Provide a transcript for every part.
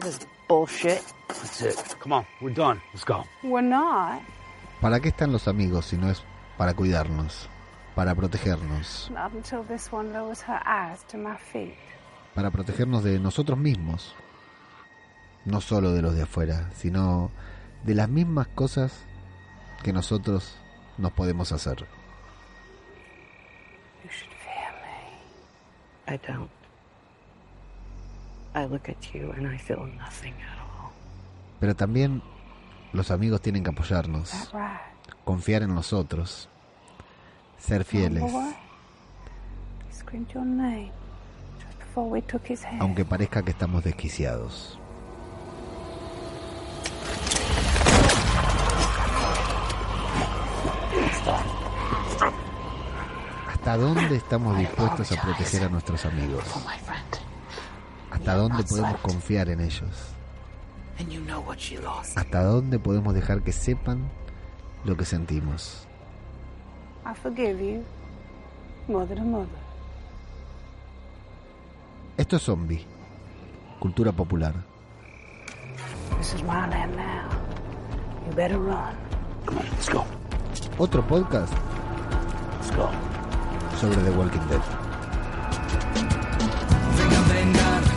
This is bullshit. That's it. Come on, we're done. Let's go. We're not. ¿Para qué están los amigos si no es para cuidarnos, para protegernos, Not until this one lowers her eyes to my feet. para protegernos de nosotros mismos? No solo de los de afuera, sino de las mismas cosas que nosotros nos podemos hacer. You should fear me. I don't. I look at you and I feel nothing at all. Pero también los amigos tienen que apoyarnos, right. confiar en nosotros, ser fieles, aunque parezca que estamos desquiciados. ¿Hasta dónde estamos dispuestos a proteger a nuestros amigos? ¿Hasta dónde podemos confiar en ellos? ¿Hasta dónde podemos dejar que sepan lo que sentimos? I forgive you, mother to mother. Esto es zombie, cultura popular. This is my land now. You better run. Come on, let's go. Otro podcast Let's go. sobre The Walking Dead.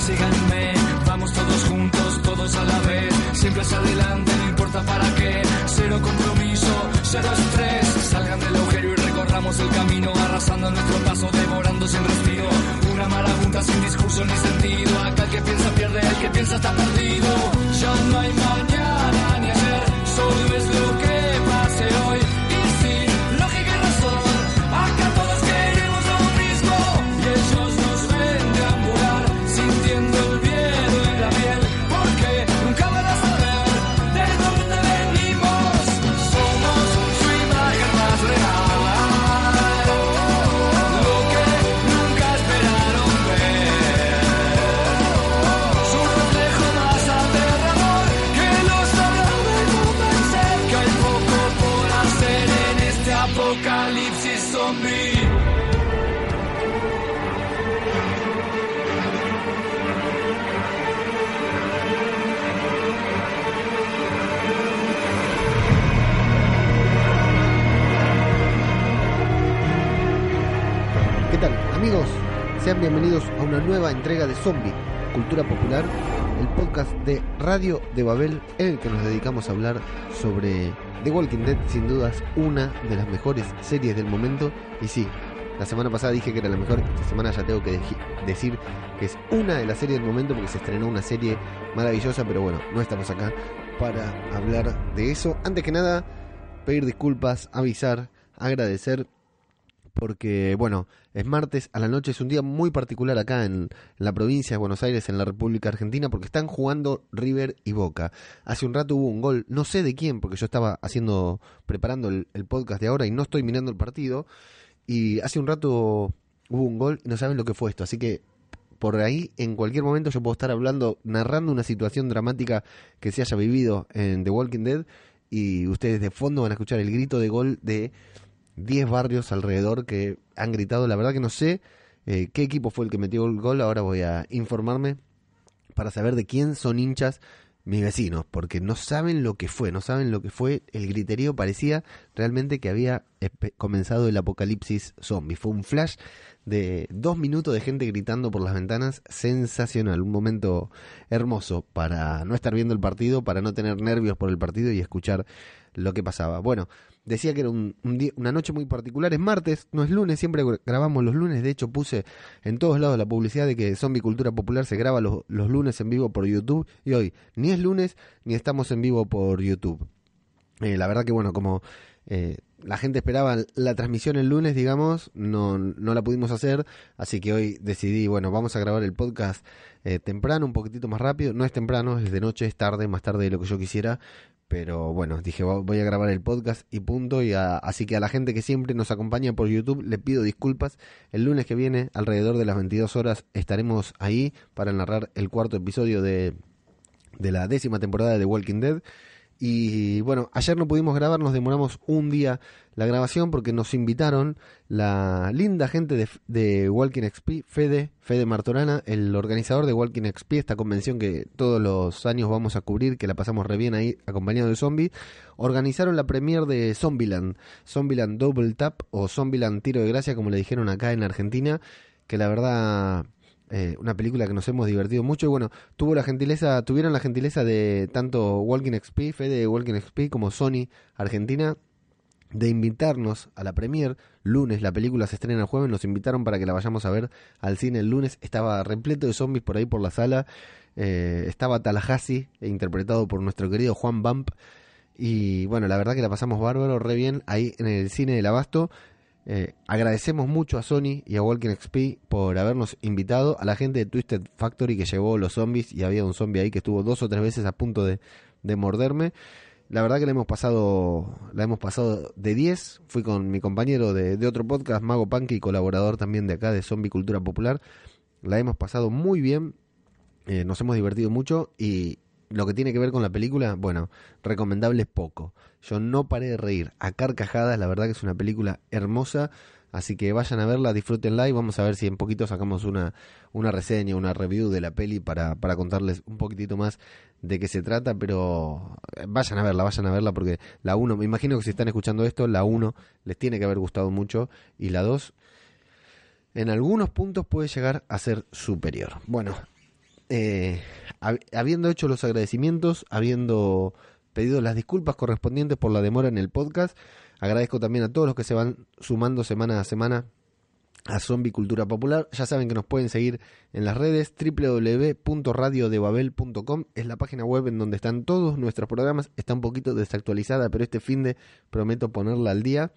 Síganme, vamos todos juntos, todos a la vez, siempre hacia adelante, no importa para qué, cero compromiso, cero estrés, salgan del agujero y recorramos el camino, arrasando nuestro paso, devorando sin respiro, una marabunta sin discurso ni sentido, acá el que piensa pierde, el que piensa está perdido, ya no hay mañana ni ayer, solo es lo ¿Qué tal, amigos? Sean bienvenidos a una nueva entrega de Zombie, Cultura Popular, el podcast de Radio de Babel en el que nos dedicamos a hablar sobre The Walking Dead, sin dudas una de las mejores series del momento. Y sí, la semana pasada dije que era la mejor, esta semana ya tengo que decir que es una de las series del momento porque se estrenó una serie maravillosa, pero bueno, no estamos acá para hablar de eso. Antes que nada, pedir disculpas, avisar, agradecer porque, bueno, es martes a la noche, es un día muy particular acá en, la provincia de Buenos Aires, en la República Argentina, porque están jugando River y Boca. Hace un rato hubo un gol, no sé de quién, porque yo estaba haciendo, preparando el, el podcast de ahora y no estoy mirando el partido, y hace un rato hubo un gol y no saben lo que fue esto, así que por ahí en cualquier momento yo puedo estar hablando, narrando una situación dramática que se haya vivido en The Walking Dead y ustedes de fondo van a escuchar el grito de gol de 10 barrios alrededor que han gritado. La verdad que no sé eh, qué equipo fue el que metió el gol. Ahora voy a informarme para saber de quién son hinchas mis vecinos, porque no saben lo que fue, no saben lo que fue el griterío. Parecía realmente que había comenzado el apocalipsis zombie. Fue un flash de dos minutos de gente gritando por las ventanas, sensacional, un momento hermoso para no estar viendo el partido, para no tener nervios por el partido y escuchar lo que pasaba. Bueno, decía que era un, día- una noche muy particular, es martes, no es lunes, siempre grabamos los lunes, de hecho puse en todos lados la publicidad de que Zombie Cultura Popular se graba los, los lunes en vivo por YouTube y hoy ni es lunes ni estamos en vivo por YouTube. Eh, la verdad que bueno, como eh, la gente esperaba la transmisión el lunes, digamos, no, no la pudimos hacer, así que hoy decidí, bueno, vamos a grabar el podcast eh, temprano, un poquitito más rápido, no es temprano, es de noche, es tarde, más tarde de lo que yo quisiera, pero bueno, dije "Vo- voy a grabar el podcast y punto, y a- así que a la gente que siempre nos acompaña por YouTube le pido disculpas, el lunes que viene, alrededor de las 22 horas, estaremos ahí para narrar el cuarto episodio de, de la décima temporada de The Walking Dead. Y bueno, ayer no pudimos grabar, nos demoramos un día la grabación porque nos invitaron la linda gente de, de Walking XP, Fede, Fede Martorana, el organizador de Walking XP, esta convención que todos los años vamos a cubrir, que la pasamos re bien ahí acompañado de zombies, organizaron la premier de Zombieland, Zombieland Double Tap o Zombieland Tiro de Gracia, como le dijeron acá en Argentina, que la verdad eh, una película que nos hemos divertido mucho. Y bueno, tuvo la gentileza, tuvieron la gentileza de tanto Walking XP, Fede de Walking XP como Sony Argentina de invitarnos a la premier lunes, la película se estrena el jueves, nos invitaron para que la vayamos a ver al cine el lunes, estaba repleto de zombies por ahí por la sala, eh, estaba Tallahassee, interpretado por nuestro querido Juan Bump, y bueno, la verdad que la pasamos bárbaro, re bien, ahí en el cine del Abasto, eh, agradecemos mucho a Sony y a Walking XP por habernos invitado, a la gente de Twisted Factory que llevó los zombies y había un zombie ahí que estuvo dos o tres veces a punto de, de morderme. La verdad que la hemos pasado, la hemos pasado de 10. Fui con mi compañero de, otro podcast, Mago Punk, y colaborador también de acá de Zombie Cultura Popular. La hemos pasado muy bien. Eh, nos hemos divertido mucho y lo que tiene que ver con la película, bueno, recomendable es poco. Yo no paré de reír a carcajadas, la verdad que es una película hermosa, así que vayan a verla, disfrútenla y vamos a ver si en poquito sacamos una, una reseña, una review de la peli para, para contarles un poquitito más de qué se trata, pero eh, vayan a verla, vayan a verla porque la 1, me imagino que si están escuchando esto, la 1 les tiene que haber gustado mucho y la 2 en algunos puntos puede llegar a ser superior. Bueno, eh, habiendo hecho los agradecimientos, habiendo pedido las disculpas correspondientes por la demora en el podcast, agradezco también a todos los que se van sumando semana a semana a Zombie Cultura Popular. Ya saben que nos pueden seguir en las redes www.radiodebabel.com es la página web en donde están todos nuestros programas. Está un poquito desactualizada, pero este fin de prometo ponerla al día.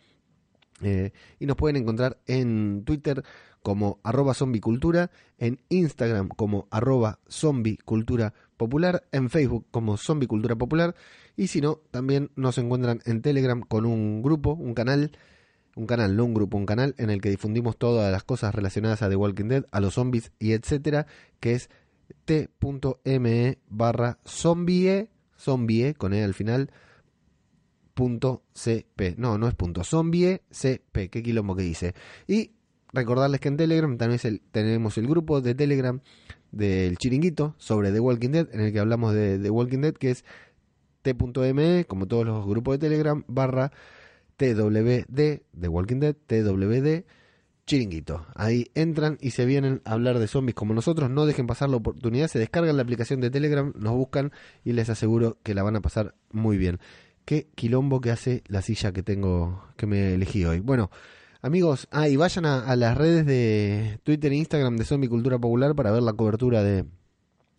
Eh, y nos pueden encontrar en Twitter como arroba zombicultura, en Instagram como arroba zombicultura en Facebook como zombicultura popular y si no, también nos encuentran en Telegram con un grupo, un canal, un canal, no un grupo, un canal en el que difundimos todas las cosas relacionadas a The Walking Dead, a los zombies y etcétera, que es t.me barra zombie, zombie con e al final, punto cp. No, no es punto, zombie cp, qué quilombo que dice. Y recordarles que en Telegram también el, tenemos el grupo de Telegram del chiringuito sobre The Walking Dead, en el que hablamos de The Walking Dead, que es t.me, como todos los grupos de Telegram, barra twd, The Walking Dead, twd, chiringuito. Ahí entran y se vienen a hablar de zombies como nosotros. No dejen pasar la oportunidad. Se descargan la aplicación de Telegram, nos buscan y les aseguro que la van a pasar muy bien. Qué quilombo que hace la silla que tengo, que me elegí hoy. Bueno, amigos, ah, y vayan a, a las redes de Twitter e Instagram de Zombie Cultura Popular para ver la cobertura de,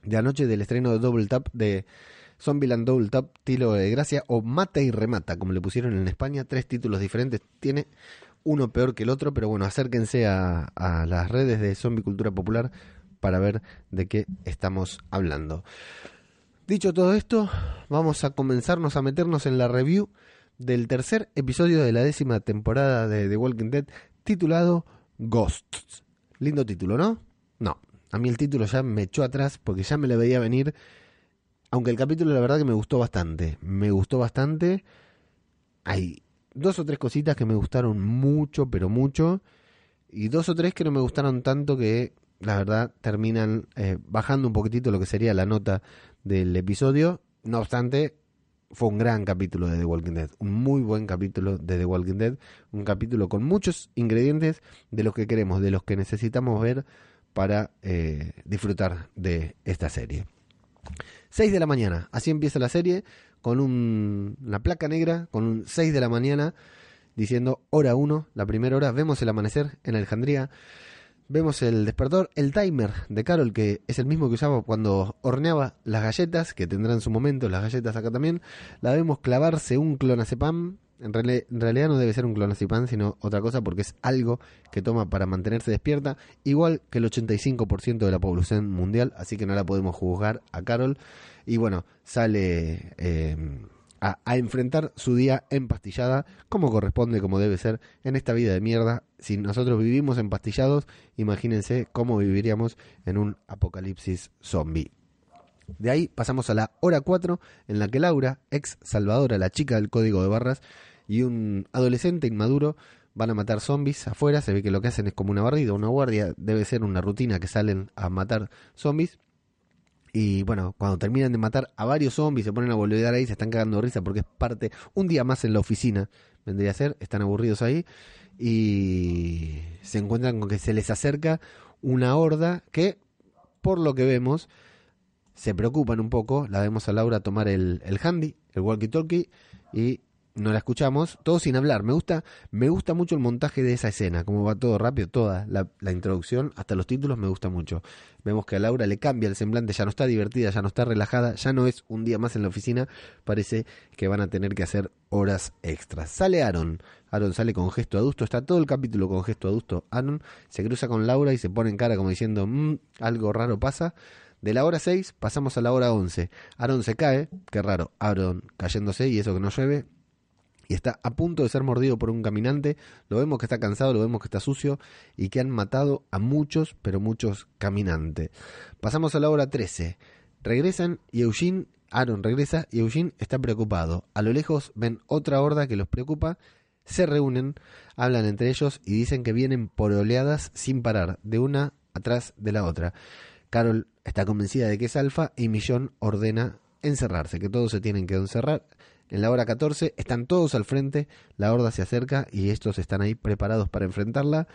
de anoche del estreno de Double Tap de Zombieland Double Tap, Tilo de Gracia o Mata y Remata, como le pusieron en España. Tres títulos diferentes. Tiene uno peor que el otro, pero bueno, acérquense a, a las redes de Zombie Cultura Popular para ver de qué estamos hablando. Dicho todo esto, vamos a comenzarnos a meternos en la review del tercer episodio de la décima temporada de The Walking Dead titulado Ghosts. Lindo título, ¿no? No, a mí el título ya me echó atrás porque ya me lo veía venir. Aunque el capítulo la verdad que me gustó bastante. Me gustó bastante. Hay dos o tres cositas que me gustaron mucho, pero mucho. Y dos o tres que no me gustaron tanto que la verdad terminan eh, bajando un poquitito lo que sería la nota del episodio. No obstante, fue un gran capítulo de The Walking Dead, un muy buen capítulo de The Walking Dead, un capítulo con muchos ingredientes de los que queremos, de los que necesitamos ver para eh, disfrutar de esta serie. 6 de la mañana, así empieza la serie, con un, una placa negra, con un 6 de la mañana, diciendo hora 1, la primera hora, vemos el amanecer en Alejandría. Vemos el despertador, el timer de Carol, que es el mismo que usaba cuando horneaba las galletas, que tendrán su momento, las galletas acá también. La vemos clavarse un clonazepam. En, reali- en realidad no debe ser un clonazepam, sino otra cosa, porque es algo que toma para mantenerse despierta, igual que el 85% de la población mundial, así que no la podemos juzgar a Carol. Y bueno, sale eh, a, enfrentar su día empastillada, como corresponde, como debe ser, en esta vida de mierda. Si nosotros vivimos empastillados, imagínense cómo viviríamos en un apocalipsis zombie. De ahí pasamos a la hora 4, en la que Laura, ex Salvadora, la chica del código de barras, y un adolescente inmaduro van a matar zombies afuera. Se ve que lo que hacen es como una barrida, una guardia. Debe ser una rutina que salen a matar zombies. Y bueno, cuando terminan de matar a varios zombies, se ponen a volver ahí, se están cagando risa porque es parte, un día más en la oficina, vendría a ser, están aburridos ahí, y se encuentran con que se les acerca una horda que, por lo que vemos, se preocupan un poco, la vemos a Laura tomar el, el handy, el walkie-talkie, y no la escuchamos, todo sin hablar. Me gusta, me gusta mucho el montaje de esa escena, cómo va todo rápido, toda la, la, introducción, hasta los títulos me gusta mucho. Vemos que a Laura le cambia el semblante, ya no está divertida, ya no está relajada, ya no es un día más en la oficina, parece que van a tener que hacer horas extras. Sale Aaron, Aaron sale con gesto adusto, está todo el capítulo con gesto adusto. Aaron se cruza con Laura y se pone en cara como diciendo, mmm, algo raro pasa. De la hora 6 pasamos a la hora 11. Aaron se cae, qué raro, Aaron cayéndose y eso que no llueve, y está a punto de ser mordido por un caminante. Lo vemos que está cansado, lo vemos que está sucio y que han matado a muchos, pero muchos caminantes. Pasamos a la hora 13. Regresan y Eugene, Aaron regresa y Eugene está preocupado. A lo lejos ven otra horda que los preocupa. Se reúnen, hablan entre ellos y dicen que vienen por oleadas sin parar, de una atrás de la otra. Carol está convencida de que es alfa y Millón ordena encerrarse, que todos se tienen que encerrar en la hora 14 están todos al frente, la horda se acerca y estos están ahí preparados para enfrentarla.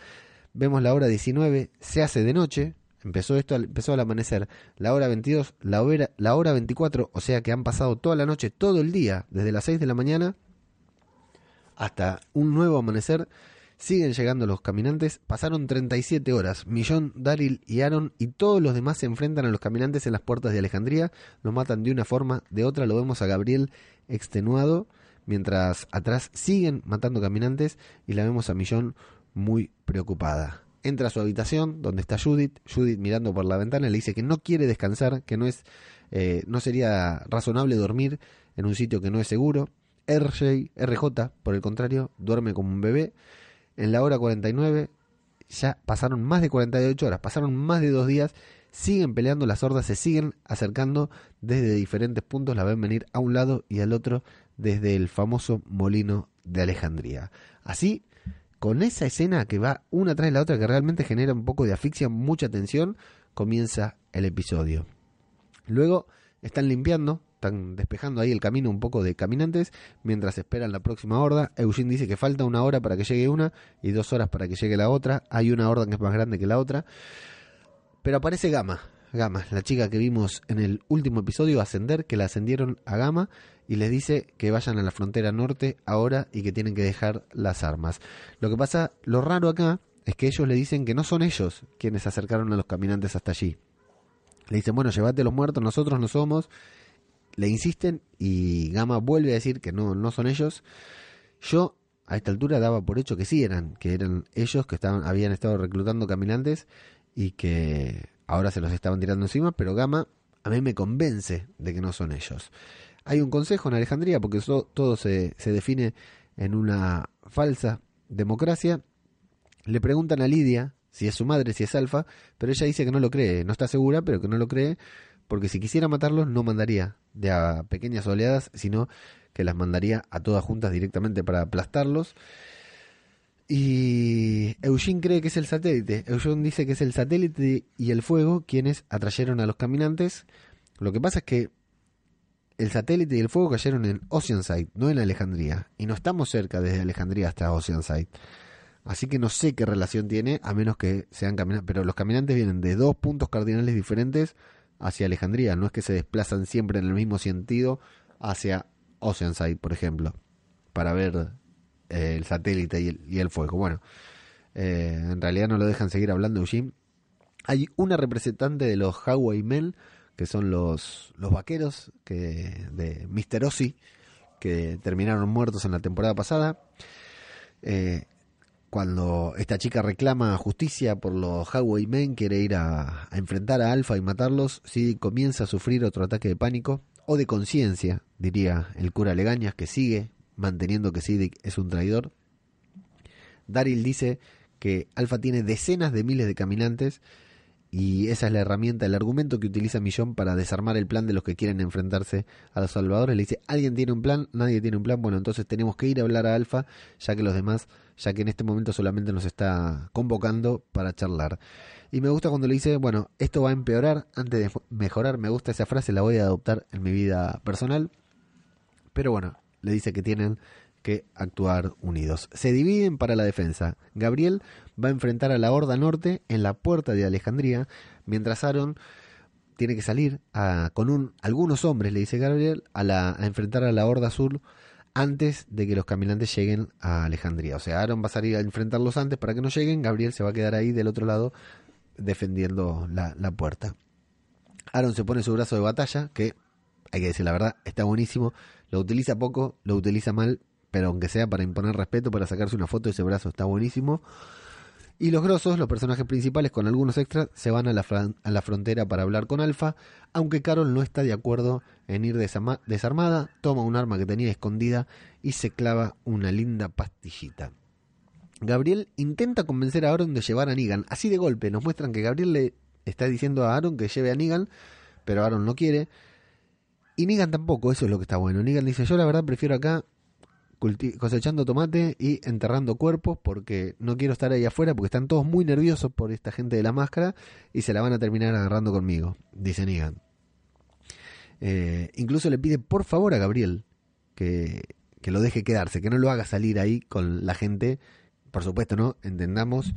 Vemos la hora 19, se hace de noche, empezó esto, empezó al amanecer. La hora 22, la hora, la hora 24, o sea que han pasado toda la noche, todo el día, desde las 6 de la mañana hasta un nuevo amanecer. Siguen llegando los caminantes, pasaron 37 horas. Millón, Daryl y Aaron y todos los demás se enfrentan a los caminantes en las puertas de Alejandría. Los matan de una forma, de otra lo vemos a Gabriel extenuado, mientras atrás siguen matando caminantes y la vemos a Millón muy preocupada. Entra a su habitación donde está Judith, Judith mirando por la ventana le dice que no quiere descansar, que no es eh, no sería razonable dormir en un sitio que no es seguro. RJ, RJ, por el contrario, duerme como un bebé en la hora 49 ya pasaron más de 48 horas, pasaron más de dos días, siguen peleando, las hordas se siguen acercando desde diferentes puntos, la ven venir a un lado y al otro desde el famoso molino de Alejandría. Así, con esa escena que va una tras la otra, que realmente genera un poco de asfixia, mucha tensión, comienza el episodio. Luego están limpiando, están despejando ahí el camino un poco de caminantes mientras esperan la próxima horda. Eugene dice que falta una hora para que llegue una y dos horas para que llegue la otra. Hay una horda que es más grande que la otra. Pero aparece Gama. Gama, la chica que vimos en el último episodio ascender, que la ascendieron a Gama y les dice que vayan a la frontera norte ahora y que tienen que dejar las armas. Lo que pasa, lo raro acá es que ellos le dicen que no son ellos quienes acercaron a los caminantes hasta allí. Le dicen, bueno, llévate los muertos, nosotros no somos le insisten y Gama vuelve a decir que no, no son ellos. Yo a esta altura daba por hecho que sí eran, que eran ellos que estaban, habían estado reclutando caminantes y que ahora se los estaban tirando encima, pero Gama a mí me convence de que no son ellos. Hay un consejo en Alejandría porque todo se, se define en una falsa democracia. Le preguntan a Lidia si es su madre, si es Alfa, pero ella dice que no lo cree, no está segura, pero que no lo cree porque si quisiera matarlos no mandaría de a pequeñas oleadas, sino que las mandaría a todas juntas directamente para aplastarlos. Y Eugene cree que es el satélite. Eugene dice que es el satélite y el fuego quienes atrayeron a los caminantes. Lo que pasa es que el satélite y el fuego cayeron en Oceanside, no en Alejandría. Y no estamos cerca desde Alejandría hasta Oceanside. Así que no sé qué relación tiene, a menos que sean caminantes. Pero los caminantes vienen de dos puntos cardinales diferentes hacia Alejandría, no es que se desplazan siempre en el mismo sentido hacia Oceanside, por ejemplo, para ver eh, el satélite y el, fuego. Bueno, eh, en realidad no lo dejan seguir hablando Eugene. Hay una representante de los Highwaymen, que son los, los vaqueros que, de Mr. Ozzy, que terminaron muertos en la temporada pasada. Eh, cuando esta chica reclama justicia por los Highwaymen, quiere ir a, enfrentar a Alpha y matarlos, si comienza a sufrir otro ataque de pánico o de conciencia, diría el cura Legañas, que sigue manteniendo que Siddiq es un traidor. Daryl dice que Alpha tiene decenas de miles de caminantes y esa es la herramienta, el argumento que utiliza Millón para desarmar el plan de los que quieren enfrentarse a los salvadores. Le dice, alguien tiene un plan, nadie tiene un plan, bueno, entonces tenemos que ir a hablar a Alfa, ya que los demás, ya que en este momento solamente nos está convocando para charlar. Y me gusta cuando le dice, bueno, esto va a empeorar antes de mejorar, me gusta esa frase, la voy a adoptar en mi vida personal. Pero bueno, le dice que tienen que actuar unidos. Se dividen para la defensa. Gabriel va a enfrentar a la Horda Norte en la puerta de Alejandría, mientras Aaron tiene que salir con un, algunos hombres, le dice Gabriel, a, la, a enfrentar a la Horda Sur antes de que los caminantes lleguen a Alejandría. O sea, Aaron va a salir a enfrentarlos antes para que no lleguen, Gabriel se va a quedar ahí del otro lado defendiendo la, la puerta. Aaron se pone su brazo de batalla, que hay que decir la verdad, está buenísimo. Lo utiliza poco, lo utiliza mal, pero aunque sea para imponer respeto, para sacarse una foto, ese brazo está buenísimo. Y los grosos, los personajes principales con algunos extras, se van a la, a la frontera para hablar con Alfa, aunque Carol no está de acuerdo en ir desarmada, toma un arma que tenía escondida y se clava una linda pastillita. Gabriel intenta convencer a Aaron de llevar a Negan, así de golpe, nos muestran que Gabriel le está diciendo a Aaron que lleve a Negan, pero Aaron no quiere. Y Negan tampoco, eso es lo que está bueno. Negan dice, yo la verdad prefiero acá cosechando tomate y enterrando cuerpos porque no quiero estar ahí afuera porque están todos muy nerviosos por esta gente de la máscara y se la van a terminar agarrando conmigo, dice Negan. Eh, incluso le pide por favor a Gabriel que, que lo deje quedarse, que no lo haga salir ahí con la gente, por supuesto, ¿no? Entendamos,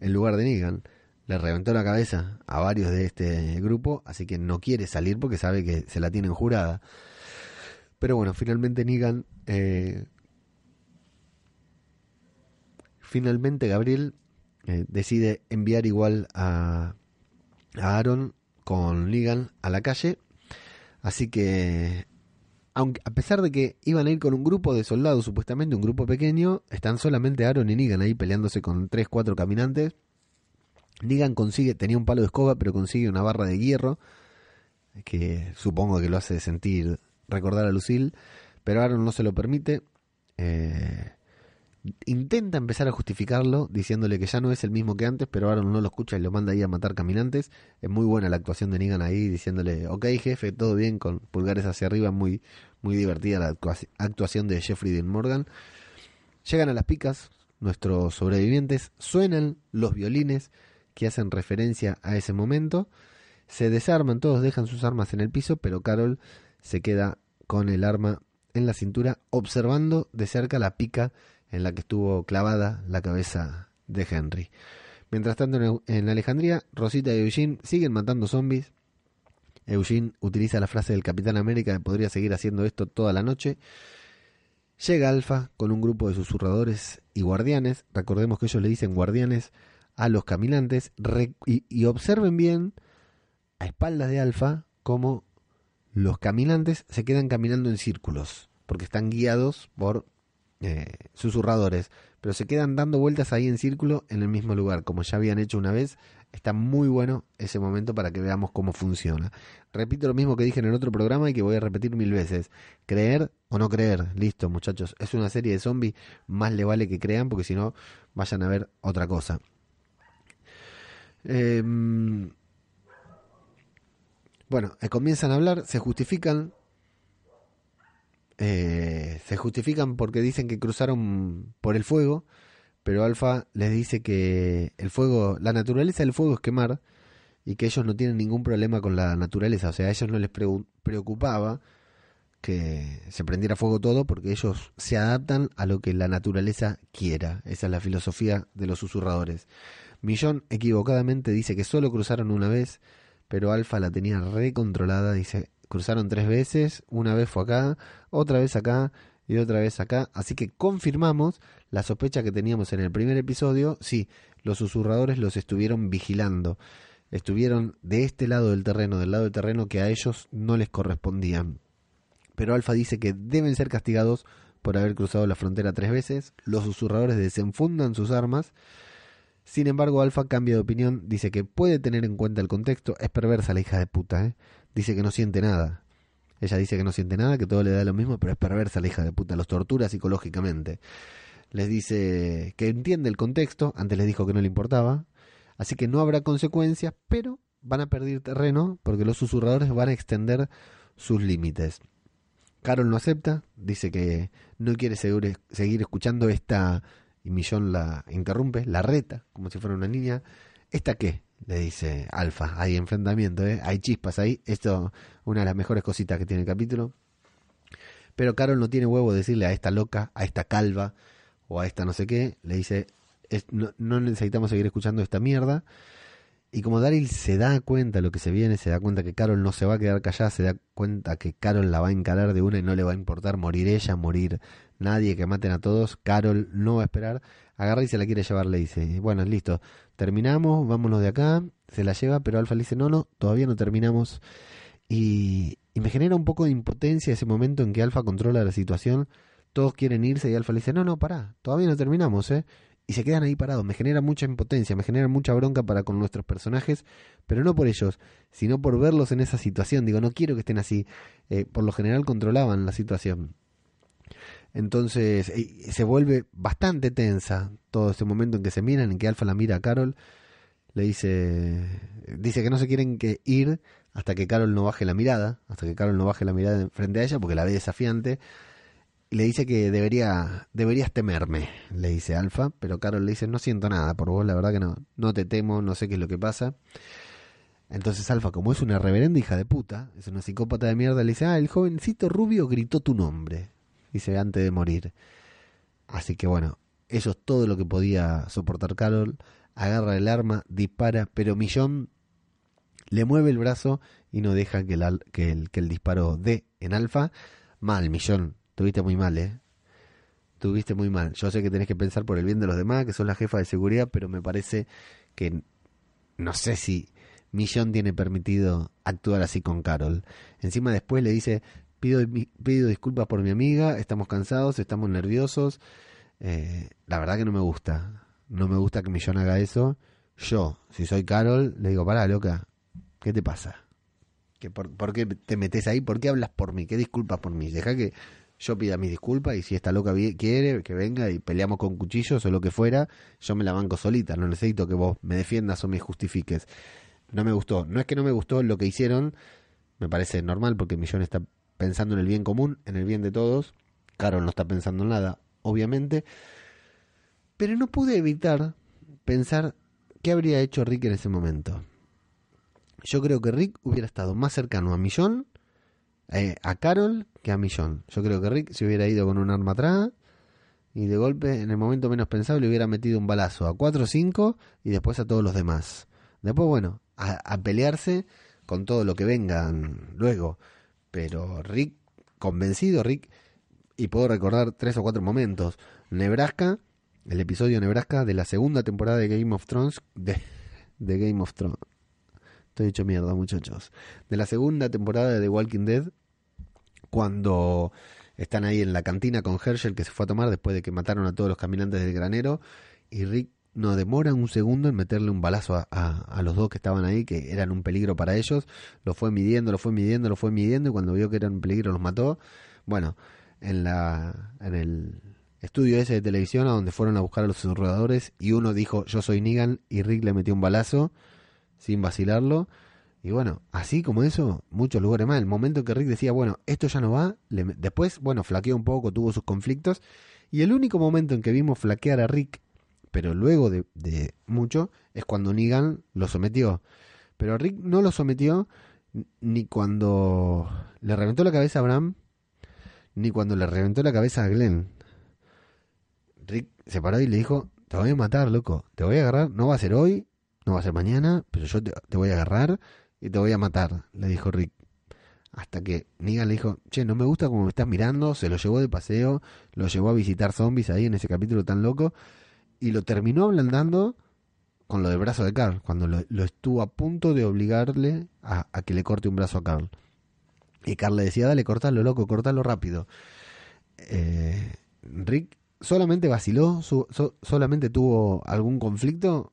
en lugar de Negan. Le reventó la cabeza a varios de este grupo, así que no quiere salir porque sabe que se la tienen jurada. Pero bueno, finalmente Negan eh, Finalmente Gabriel eh, decide enviar igual a, Aaron con Negan a la calle. Así que, aunque, a pesar de que iban a ir con un grupo de soldados, supuestamente un grupo pequeño, están solamente Aaron y Negan ahí peleándose con 3-4 caminantes. Negan consigue, tenía un palo de escoba, pero consigue una barra de hierro, que supongo que lo hace sentir, recordar a Lucille, pero Aaron no se lo permite. Eh, intenta empezar a justificarlo diciéndole que ya no es el mismo que antes, pero Aaron no lo escucha y lo manda ahí a matar caminantes. Es muy buena la actuación de Negan ahí diciéndole, ok jefe, todo bien, con pulgares hacia arriba, muy, muy divertida la actuación de Jeffrey Dean Morgan. Llegan a las picas nuestros sobrevivientes, suenan los violines que hacen referencia a ese momento, se desarman, todos dejan sus armas en el piso, pero Carol se queda con el arma en la cintura observando de cerca la pica en la que estuvo clavada la cabeza de Henry. Mientras tanto, en Alejandría, Rosita y Eugene siguen matando zombies. Eugene utiliza la frase del Capitán América que podría seguir haciendo esto toda la noche. Llega Alfa con un grupo de susurradores y guardianes. Recordemos que ellos le dicen guardianes a los caminantes. y, y observen bien, a espaldas de Alfa, cómo los caminantes se quedan caminando en círculos. Porque están guiados por eh, susurradores, pero se quedan dando vueltas ahí en círculo en el mismo lugar, como ya habían hecho una vez. Está muy bueno ese momento para que veamos cómo funciona. Repito lo mismo que dije en el otro programa y que voy a repetir mil veces. Creer o no creer. Listo, muchachos. Es una serie de zombies. Más le vale que crean porque si no, vayan a ver otra cosa. Em, bueno, eh, comienzan a hablar, se justifican eh, se justifican porque dicen que cruzaron por el fuego, pero Alfa les dice que el fuego, la naturaleza del fuego es quemar y que ellos no tienen ningún problema con la naturaleza, o sea, a ellos no les preocupaba que se prendiera fuego todo porque ellos se adaptan a lo que la naturaleza quiera. Esa es la filosofía de los susurradores. Millón equivocadamente dice que solo cruzaron una vez, pero Alfa la tenía recontrolada, dice, cruzaron tres veces, una vez fue acá, otra vez acá y otra vez acá, así que confirmamos la sospecha que teníamos en el primer episodio, sí, los susurradores los estuvieron vigilando, estuvieron de este lado del terreno, del lado del terreno que a ellos no les correspondían. Pero Alfa dice que deben ser castigados por haber cruzado la frontera tres veces, los susurradores desenfundan sus armas, sin embargo, Alfa cambia de opinión, dice que puede tener en cuenta el contexto, es perversa la hija de puta, ¿eh? Dice que no siente nada. Ella dice que no siente nada, que todo le da lo mismo, pero es perversa la hija de puta, los tortura psicológicamente. Les dice que entiende el contexto, antes les dijo que no le importaba. Así que no habrá consecuencias, pero van a perder terreno porque los susurradores van a extender sus límites. Carol no acepta, dice que no quiere seguir, escuchando esta, y Millón la interrumpe, la reta, como si fuera una niña. ¿Esta qué? Le dice Alfa, hay enfrentamiento, ¿eh? hay chispas ahí, esto una de las mejores cositas que tiene el capítulo. Pero Carol no tiene huevo de decirle a esta loca, a esta calva o a esta no sé qué, le dice, no, no necesitamos seguir escuchando esta mierda. Y como Daryl se da cuenta de lo que se viene, se da cuenta que Carol no se va a quedar callada, se da cuenta que Carol la va a encarar de una y no le va a importar morir ella, morir nadie, que maten a todos. Carol no va a esperar, agarra y se la quiere llevar, le dice, bueno, listo, terminamos, vámonos de acá, se la lleva, pero Alfa le dice, no, no, todavía no terminamos. Y, me genera un poco de impotencia ese momento en que Alfa controla la situación, todos quieren irse y Alfa le dice, no, no, pará, todavía no terminamos, ¿eh? y se quedan ahí parados. Me genera mucha impotencia, me genera mucha bronca para con nuestros personajes, pero no por ellos, sino por verlos en esa situación. Digo, no quiero que estén así. Eh, por lo general controlaban la situación. Entonces eh, se vuelve bastante tensa todo ese momento en que se miran, en que Alfa la mira a Carol, le dice, dice que no se quieren que ir hasta que Carol no baje la mirada, hasta que Carol no baje la mirada frente a ella porque la ve desafiante y le dice que debería, deberías temerme, le dice Alfa, pero Carol le dice, no siento nada por vos, la verdad que no, no te temo, no sé qué es lo que pasa. Entonces Alfa, como es una reverenda hija de puta, es una psicópata de mierda, le dice, ah, el jovencito rubio gritó tu nombre, dice, antes de morir. Así que bueno, eso es todo lo que podía soportar Carol, agarra el arma, dispara, pero Millón le mueve el brazo y no deja que, el, que, el, que el disparo dé en Alfa. Mal, Millón, Tuviste muy mal, ¿eh? Tuviste muy mal. Yo sé que tenés que pensar por el bien de los demás, que son la jefa de seguridad, pero me parece que no sé si Millón tiene permitido actuar así con Carol. Encima después le dice, pido, pido disculpas por mi amiga, estamos cansados, estamos nerviosos. Eh, la verdad que no me gusta. No me gusta que Millón haga eso. Yo, si soy Carol, le digo, pará, loca, ¿qué te pasa? ¿Qué, por, por, qué te metes ahí? ¿Por qué hablas por mí? ¿Qué disculpas por mí? Deja que yo pida mis disculpas y si esta loca quiere que venga y peleamos con cuchillos o lo que fuera, yo me la banco solita, no necesito que vos me defiendas o me justifiques. No me gustó, no es que no me gustó lo que hicieron, me parece normal porque Millón está pensando en el bien común, en el bien de todos, Carol no está pensando en nada, obviamente, pero no pude evitar pensar qué habría hecho Rick en ese momento. Yo creo que Rick hubiera estado más cercano a Millón eh, a Carol que a Millón. Yo creo que Rick se hubiera ido con un arma atrás y de golpe, en el momento menos pensado, le hubiera metido un balazo a 4 o 5 y después a todos los demás. Después, bueno, a, pelearse con todo lo que vengan luego. Pero Rick, convencido, Rick, y puedo recordar tres o cuatro momentos. Nebraska, el episodio Nebraska de la segunda temporada de Game of Thrones, de, Game of Thrones. Estoy hecho mierda, muchachos. De la segunda temporada de The Walking Dead, cuando están ahí en la cantina con Herschel que se fue a tomar después de que mataron a todos los caminantes del granero y Rick no demora un segundo en meterle un balazo a, los dos que estaban ahí, que eran un peligro para ellos. Lo fue midiendo, lo fue midiendo, lo fue midiendo y cuando vio que eran un peligro los mató. Bueno, en, la, en el estudio ese de televisión a donde fueron a buscar a los susurradores y uno dijo yo soy Negan y Rick le metió un balazo sin vacilarlo y bueno, así como eso, muchos lugares más. El momento que Rick decía, bueno, esto ya no va, después, bueno, flaqueó un poco, tuvo sus conflictos. Y el único momento en que vimos flaquear a Rick, pero luego de, mucho, es cuando Negan lo sometió. Pero Rick no lo sometió ni cuando le reventó la cabeza a Bram, ni cuando le reventó la cabeza a Glenn. Rick se paró y le dijo, te voy a matar, loco, te voy a agarrar, no va a ser hoy, no va a ser mañana, pero yo te, te voy a agarrar y te voy a matar, le dijo Rick. Hasta que Negan le dijo, che, no me gusta como me estás mirando, se lo llevó de paseo, lo llevó a visitar zombies ahí en ese capítulo tan loco, y lo terminó ablandando con lo del brazo de Carl, cuando lo, estuvo a punto de obligarle a, que le corte un brazo a Carl. Y Carl le decía, dale, cortalo, loco, cortalo rápido. Eh, Rick solamente vaciló, solamente tuvo algún conflicto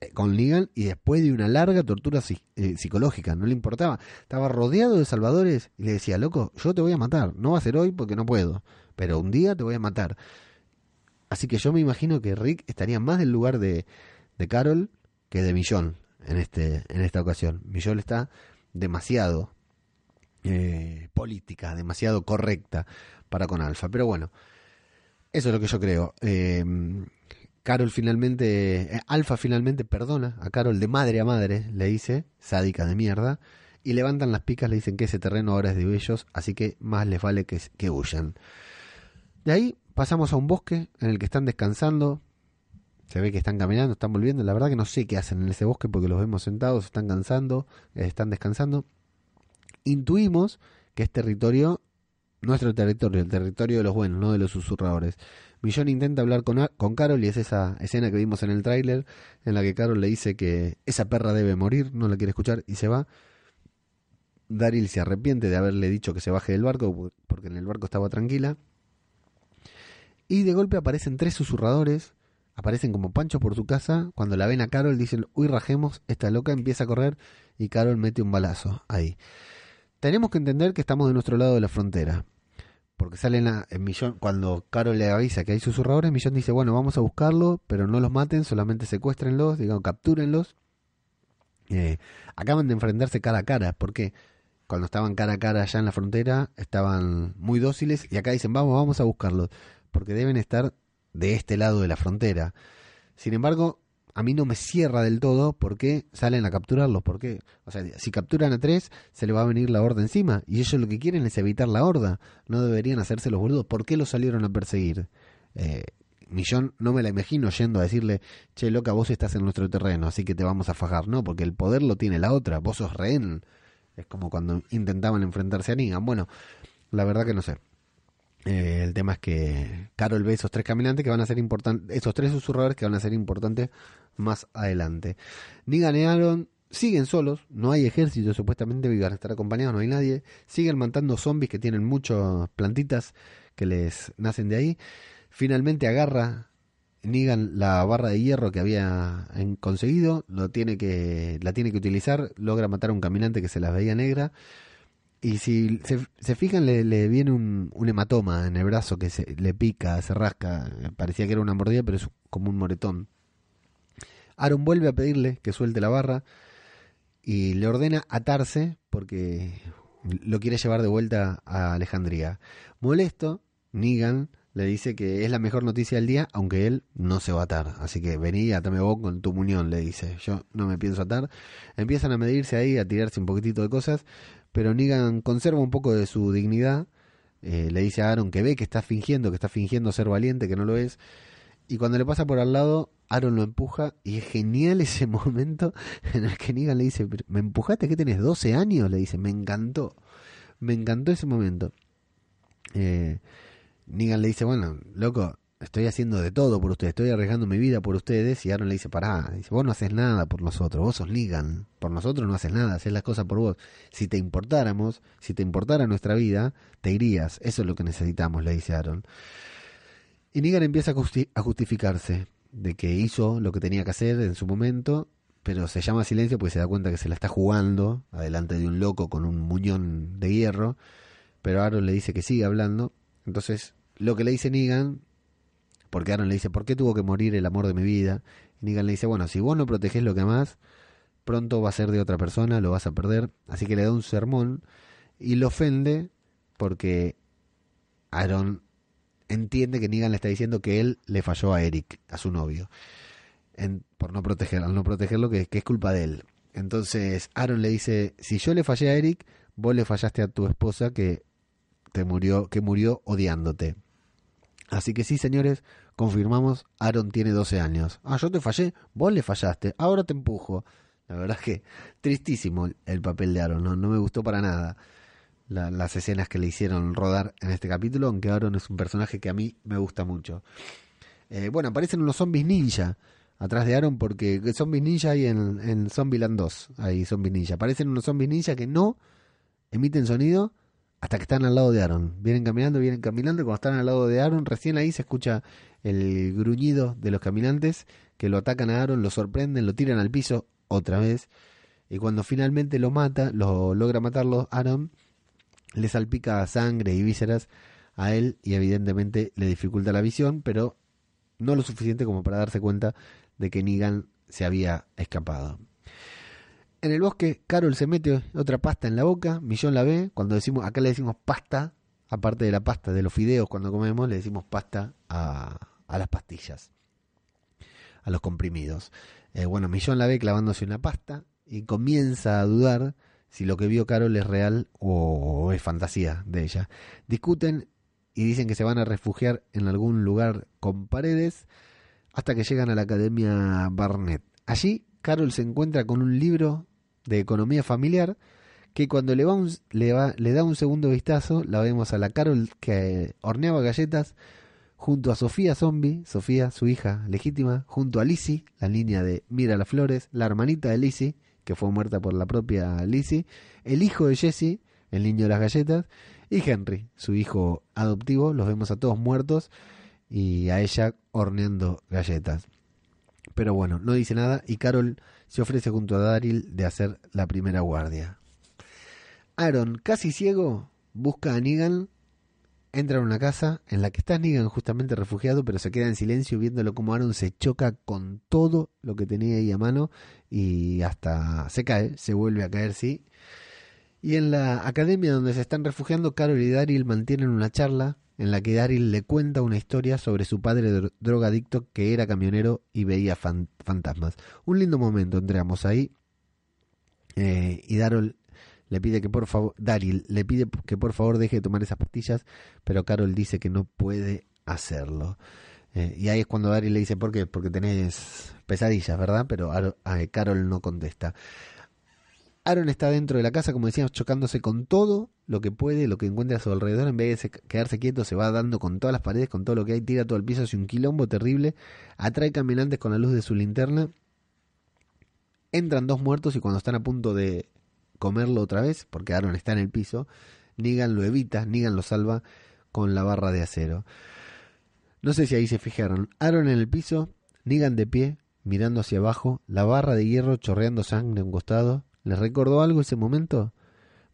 eh, con Negan y después de una larga tortura eh, psicológica, no le importaba. Estaba rodeado de salvadores y le decía, loco, yo te voy a matar. No va a ser hoy porque no puedo, pero un día te voy a matar. Así que yo me imagino que Rick estaría más del lugar de, de Carol que de Millón en, este, en esta ocasión. Millón está demasiado eh, política, demasiado correcta para con Alfa. Pero bueno, eso es lo que yo creo. Eh, Carol finalmente, eh, Alfa finalmente perdona a Carol de madre a madre, le dice, sádica de mierda, y levantan las picas, le dicen que ese terreno ahora es de ellos, así que más les vale que, que huyan. De ahí pasamos a un bosque en el que están descansando, se ve que están caminando, están volviendo. La verdad que no sé qué hacen en ese bosque porque los vemos sentados, están cansando, eh, están descansando. Intuimos que es territorio, nuestro territorio, el territorio de los buenos, no de los susurradores. Millón intenta hablar con, con Carol y es esa escena que vimos en el tráiler en la que Carol le dice que esa perra debe morir, no la quiere escuchar y se va. Daryl se arrepiente de haberle dicho que se baje del barco porque en el barco estaba tranquila. Y de golpe aparecen tres susurradores aparecen como panchos por su casa. Cuando la ven a Carol dicen, uy, rajemos, esta loca empieza a correr y Carol mete un balazo ahí. Tenemos que entender que estamos de nuestro lado de la frontera. Porque salen a, en cuando Carol le avisa que hay susurradores, Millón dice, bueno, vamos a buscarlo, pero no los maten, solamente secuéstrenlos, digamos, captúrenlos. Eh, acaban de enfrentarse cara a cara, porque cuando estaban cara a cara allá en la frontera, estaban muy dóciles, y acá dicen, vamos, vamos a buscarlos, porque deben estar de este lado de la frontera. Sin embargo, a mí no me cierra del todo porque salen a capturarlos. Porque, o sea, si capturan a tres, se le va a venir la horda encima. Y ellos lo que quieren es evitar la horda. No deberían hacerse los boludos. ¿Por qué los salieron a perseguir? Eh, Millón no me la imagino yendo a decirle, che, loca, vos estás en nuestro terreno, así que te vamos a fajar. No, porque el poder lo tiene la otra. Vos sos rehén. Es como cuando intentaban enfrentarse a Negan. Bueno, la verdad que no sé. Eh, el tema es que Carol ve esos tres caminantes que van a ser importantes, esos tres susurradores que van a ser importantes más adelante. Negan y Aaron siguen solos, no hay ejército, supuestamente iban a estar acompañados, no hay nadie. Siguen matando zombies que tienen muchas plantitas que les nacen de ahí. Finalmente agarra Negan la barra de hierro que había conseguido, lo tiene que, la tiene que utilizar, logra matar a un caminante que se las veía negra y si se, fijan, le, viene un, hematoma en el brazo que se, le pica, se rasca. Parecía que era una mordida, pero es como un moretón. Aaron vuelve a pedirle que suelte la barra y le ordena atarse porque lo quiere llevar de vuelta a Alejandría. Molesto, Negan le dice que es la mejor noticia del día, aunque él no se va a atar. Así que vení, atame vos con tu muñón, le dice. Yo no me pienso atar. Empiezan a medirse ahí, a tirarse un poquitito de cosas, pero Negan conserva un poco de su dignidad. Eh, le dice a Aaron que ve que está fingiendo, que está fingiendo ser valiente, que no lo es. Y cuando le pasa por al lado, Aaron lo empuja y es genial ese momento en el que Negan le dice, ¿me empujaste que tenés 12 años? Le dice, me encantó. Me encantó ese momento. Eh, Negan le dice, bueno, loco, estoy haciendo de todo por ustedes, estoy arriesgando mi vida por ustedes. Y Aaron le dice, pará, dice, vos no haces nada por nosotros, vos sos Negan, por nosotros no haces nada, haces las cosas por vos. Si te importáramos, si te importara nuestra vida, te irías, eso es lo que necesitamos, le dice Aaron. Y Negan empieza a, justificarse de que hizo lo que tenía que hacer en su momento, pero se llama silencio porque se da cuenta que se la está jugando adelante de un loco con un muñón de hierro, pero Aaron le dice que sigue hablando entonces, lo que le dice Negan, porque Aaron le dice, ¿por qué tuvo que morir el amor de mi vida? Y Negan le dice, bueno, si vos no protegés lo que amás, pronto va a ser de otra persona, lo vas a perder. Así que le da un sermón y lo ofende porque Aaron entiende que Negan le está diciendo que él le falló a Eric, a su novio, por no proteger, al no protegerlo, que, que es culpa de él. Entonces Aaron le dice, si yo le fallé a Eric, vos le fallaste a tu esposa que murió, que murió odiándote. Así que sí, señores, confirmamos, Aaron tiene 12 años. Ah, yo te fallé, vos le fallaste, ahora te empujo. La verdad es que tristísimo el papel de Aaron, no, no me gustó para nada las escenas que le hicieron rodar en este capítulo, aunque Aaron es un personaje que a mí me gusta mucho. Eh, bueno, aparecen unos zombies ninja atrás de Aaron porque zombies ninja hay en, en Zombieland 2, hay zombies ninja. Aparecen unos zombies ninja que no emiten sonido, hasta que están al lado de Aaron. Vienen caminando, vienen caminando, cuando están al lado de Aaron, recién ahí se escucha el gruñido de los caminantes que lo atacan a Aaron, lo sorprenden, lo tiran al piso otra vez. Y cuando finalmente lo mata, lo logra matarlo, Aaron le salpica sangre y vísceras a él y evidentemente le dificulta la visión, pero no lo suficiente como para darse cuenta de que Negan se había escapado. En el bosque, Carol se mete otra pasta en la boca, Millón la ve, cuando decimos, acá le decimos pasta, aparte de la pasta de los fideos cuando comemos, le decimos pasta a, las pastillas, a los comprimidos. Eh, bueno, Millón la ve clavándose una pasta y comienza a dudar si lo que vio Carol es real o es fantasía de ella. Discuten y dicen que se van a refugiar en algún lugar con paredes hasta que llegan a la Academia Barnett. Allí, Carol se encuentra con un libro de economía familiar que cuando le, va un- le, va- le da un segundo vistazo, la vemos a la Carol que horneaba galletas junto a Sofía Zombie, Sofía, su hija legítima, junto a Lizzie, la niña de Mira las Flores, la hermanita de Lizzie, que fue muerta por la propia Lizzie, el hijo de Jesse, el niño de las galletas, y Henry, su hijo adoptivo, los vemos a todos muertos y a ella horneando galletas. Pero bueno, no dice nada y Carol se ofrece junto a Daryl de hacer la primera guardia. Aaron, casi ciego, busca a Negan, entra en una casa en la que está Negan justamente refugiado, pero se queda en silencio viéndolo como Aaron se choca con todo lo que tenía ahí a mano y hasta se cae, se vuelve a caer, sí. Y en la academia donde se están refugiando, Carol y Daryl mantienen una charla en la que Daryl le cuenta una historia sobre su padre dro- drogadicto que era camionero y veía fan- fantasmas. Un lindo momento entre ambos ahí. Eh, y Daryl le pide que por favor, Daryl le pide que por favor deje de tomar esas pastillas, pero Carol dice que no puede hacerlo. Eh, y ahí es cuando Daryl le dice, ¿por qué? Porque tenés pesadillas, ¿verdad? Pero eh, Carol no contesta. Aaron está dentro de la casa, como decíamos, chocándose con todo lo que puede, lo que encuentra a su alrededor. En vez de se- quedarse quieto, se va dando con todas las paredes, con todo lo que hay, tira todo el piso, hace un quilombo terrible. Atrae caminantes con la luz de su linterna. Entran dos muertos y cuando están a punto de comerlo otra vez, porque Aaron está en el piso, Negan lo evita, Negan lo salva con la barra de acero. No sé si ahí se fijaron. Aaron en el piso, Negan de pie, mirando hacia abajo, la barra de hierro chorreando sangre a un costado. ¿Les recordó algo ese momento?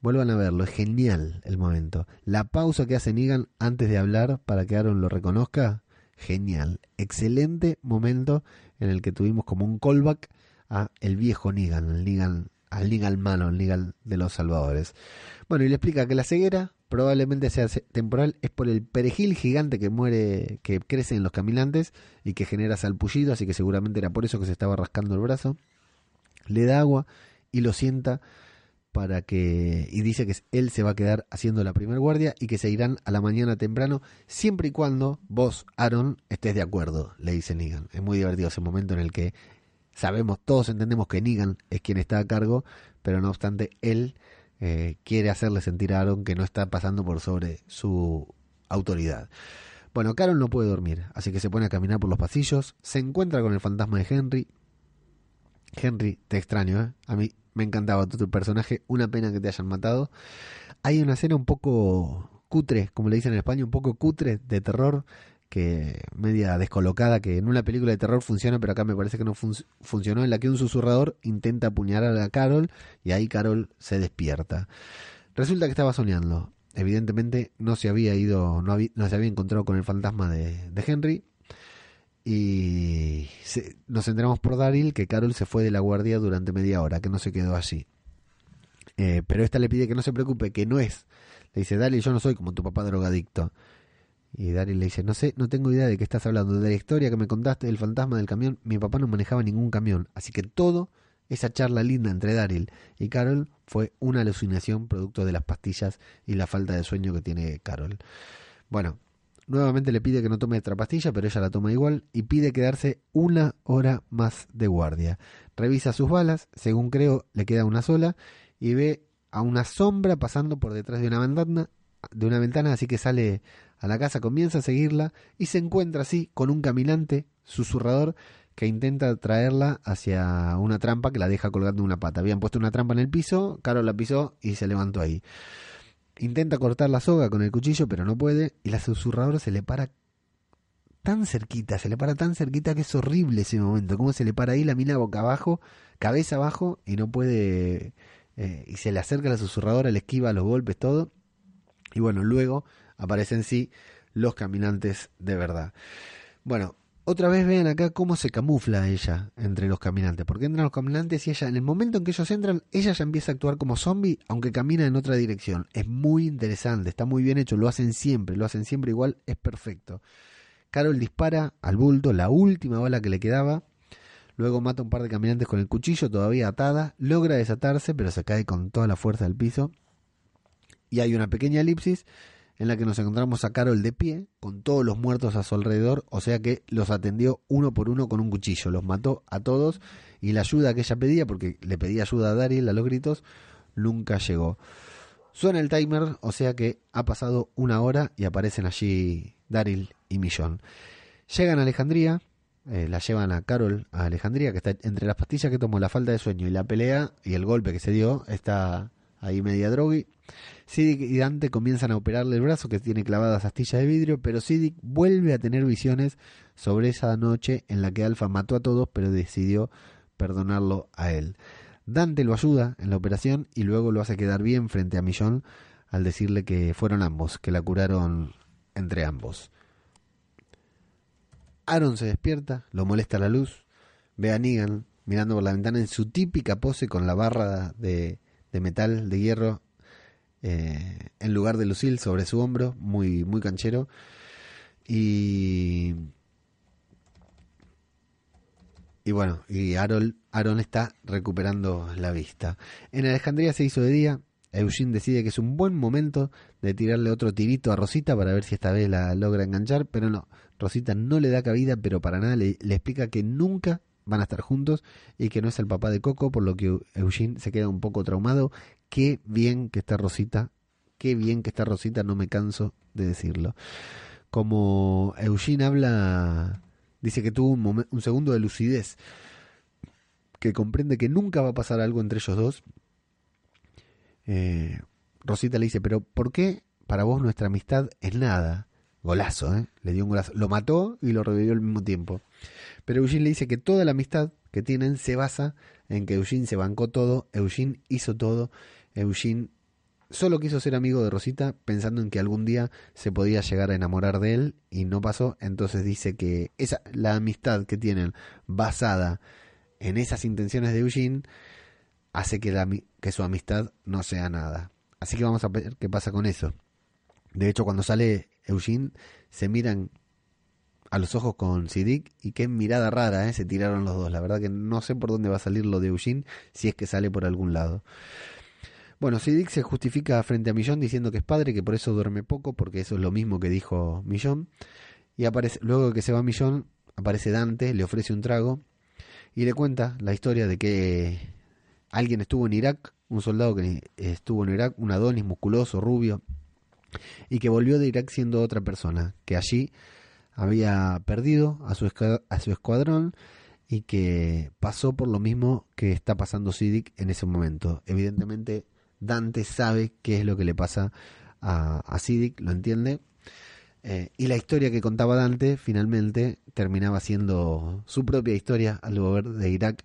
Vuelvan a verlo, es genial el momento. La pausa que hace Negan antes de hablar para que Aaron lo reconozca, genial. Excelente momento en el que tuvimos como un callback a el viejo Negan, el Negan, al Negan malo, el Negan de los salvadores. Bueno, y le explica que la ceguera probablemente sea temporal, es por el perejil gigante que muere, que crece en los caminantes y que genera salpullido, así que seguramente era por eso que se estaba rascando el brazo. Le da agua y lo sienta para que y dice que él se va a quedar haciendo la primer guardia y que se irán a la mañana temprano siempre y cuando vos Aaron estés de acuerdo le dice Negan. Es muy divertido ese momento en el que sabemos todos entendemos que Negan es quien está a cargo pero no obstante él eh, quiere hacerle sentir a Aaron que no está pasando por sobre su autoridad. Bueno Carol no puede dormir así que se pone a caminar por los pasillos se encuentra con el fantasma de Henry. Henry, te extraño, ¿eh? A mí me encantaba tu, personaje, una pena que te hayan matado. Hay una escena un poco cutre, como le dicen en España, un poco cutre de terror, que media descolocada, que en una película de terror funciona, pero acá me parece que no fun- funcionó, en la que un susurrador intenta apuñalar a Carol y ahí Carol se despierta. Resulta que estaba soñando. Evidentemente no se había ido, no, había- no se había encontrado con el fantasma de Henry, y nos enteramos por Daryl que Carol se fue de la guardia durante media hora, que no se quedó allí. Eh, pero esta le pide que no se preocupe, que no es. Le dice, Daryl, yo no soy como tu papá drogadicto. Y Daryl le dice, no sé, no tengo idea de qué estás hablando. De la historia que me contaste del fantasma del camión, mi papá no manejaba ningún camión. Así que todo, esa charla linda entre Daryl y Carol fue una alucinación producto de las pastillas y la falta de sueño que tiene Carol. Bueno, Nuevamente le pide que no tome otra pastilla, pero ella la toma igual y pide quedarse una hora más de guardia. Revisa sus balas, según creo le queda una sola, y ve a una sombra pasando por detrás de una ventana, de una ventana, así que sale a la casa, comienza a seguirla y se encuentra así con un caminante susurrador que intenta traerla hacia una trampa que la deja colgando una pata. Habían puesto una trampa en el piso, Carol la pisó y se levantó ahí. Intenta cortar la soga con el cuchillo, pero no puede, y la susurradora se le para tan cerquita, se le para tan cerquita que es horrible ese momento. Cómo se le para ahí la mina boca abajo, cabeza abajo, y no puede. eh, y se le acerca la susurradora, le esquiva los golpes, todo. Y bueno, luego aparecen sí los caminantes de verdad. Bueno, otra vez vean acá cómo se camufla ella entre los caminantes. Porque entran los caminantes y ella, en el momento en que ellos entran, ella ya empieza a actuar como zombie, aunque camina en otra dirección. Es muy interesante, está muy bien hecho, lo hacen siempre, lo hacen siempre igual, es perfecto. Carol dispara al bulto, la última bala que le quedaba. Luego mata a un par de caminantes con el cuchillo, todavía atada. Logra desatarse, pero se cae con toda la fuerza del piso. Y hay una pequeña elipsis en la que nos encontramos a Carol de pie, con todos los muertos a su alrededor, o sea que los atendió uno por uno con un cuchillo, los mató a todos y la ayuda que ella pedía, porque le pedía ayuda a Daryl a los gritos, nunca llegó. Suena el timer, o sea que ha pasado una hora y aparecen allí Daryl y Millón. Llegan a Alejandría, eh, la llevan a Carol a Alejandría, que está entre las pastillas que tomó, la falta de sueño y la pelea y el golpe que se dio, está ahí media drogui. Siddiq y Dante comienzan a operarle el brazo que tiene clavadas astillas de vidrio, pero Siddiq vuelve a tener visiones sobre esa noche en la que Alfa mató a todos, pero decidió perdonarlo a él. Dante lo ayuda en la operación y luego lo hace quedar bien frente a Millón al decirle que fueron ambos, que la curaron entre ambos. Aaron se despierta, lo molesta la luz, ve a Negan mirando por la ventana en su típica pose con la barra de metal, de hierro, eh, en lugar de Lucille sobre su hombro, muy, muy canchero. Y. Y bueno, y Aaron, Aaron está recuperando la vista. En Alejandría se hizo de día. Eugene decide que es un buen momento de tirarle otro tirito a Rosita para ver si esta vez la logra enganchar, pero no, Rosita no le da cabida, pero para nada le, le explica que nunca van a estar juntos y que no es el papá de Coco, por lo que Eugene se queda un poco traumado. Qué bien que está Rosita, qué bien que está Rosita, no me canso de decirlo. Como Eugene habla, dice que tuvo un, un segundo de lucidez, que comprende que nunca va a pasar algo entre ellos dos. Eh, Rosita le dice, pero ¿por qué para vos nuestra amistad es nada? Golazo, ¿eh? Le dio un golazo. Lo mató y lo revivió al mismo tiempo. Pero Eugene le dice que toda la amistad que tienen se basa en que Eugene se bancó todo, Eugene hizo todo, Eugene solo quiso ser amigo de Rosita pensando en que algún día se podía llegar a enamorar de él y no pasó, entonces dice que esa la amistad que tienen basada en esas intenciones de Eugene hace que, la, que su amistad no sea nada. Así que vamos a ver qué pasa con eso. De hecho, cuando sale Eugene, se miran a los ojos con Siddiq y qué mirada rara, ¿eh? se tiraron los dos. La verdad que no sé por dónde va a salir lo de Eugene, si es que sale por algún lado. Bueno, Siddiq se justifica frente a Millón diciendo que es padre, que por eso duerme poco, porque eso es lo mismo que dijo Millón. Y aparece, luego que se va Millón, aparece Dante, le ofrece un trago y le cuenta la historia de que alguien estuvo en Irak, un soldado que estuvo en Irak, un Adonis musculoso, rubio, y que volvió de Irak siendo otra persona, que allí había perdido a su, a su escuadrón y que pasó por lo mismo que está pasando Siddiq en ese momento. Evidentemente Dante sabe qué es lo que le pasa a, a Siddiq, lo entiende. Eh, y la historia que contaba Dante finalmente terminaba siendo su propia historia al volver de Irak,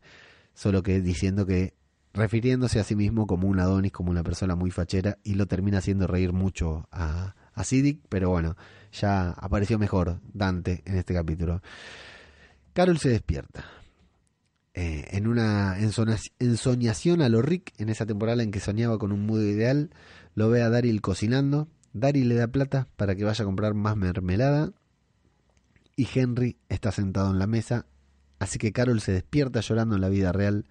solo que diciendo que refiriéndose a sí mismo como un Adonis, como una persona muy fachera, y lo termina haciendo reír mucho a, a Siddiq, pero bueno, ya apareció mejor Dante en este capítulo. Carol se despierta. Eh, en una ensoñación a lo Rick, en esa temporada en que soñaba con un mudo ideal, lo ve a Daryl cocinando. Daryl le da plata para que vaya a comprar más mermelada. Y Henry está sentado en la mesa. Así que Carol se despierta llorando en la vida real.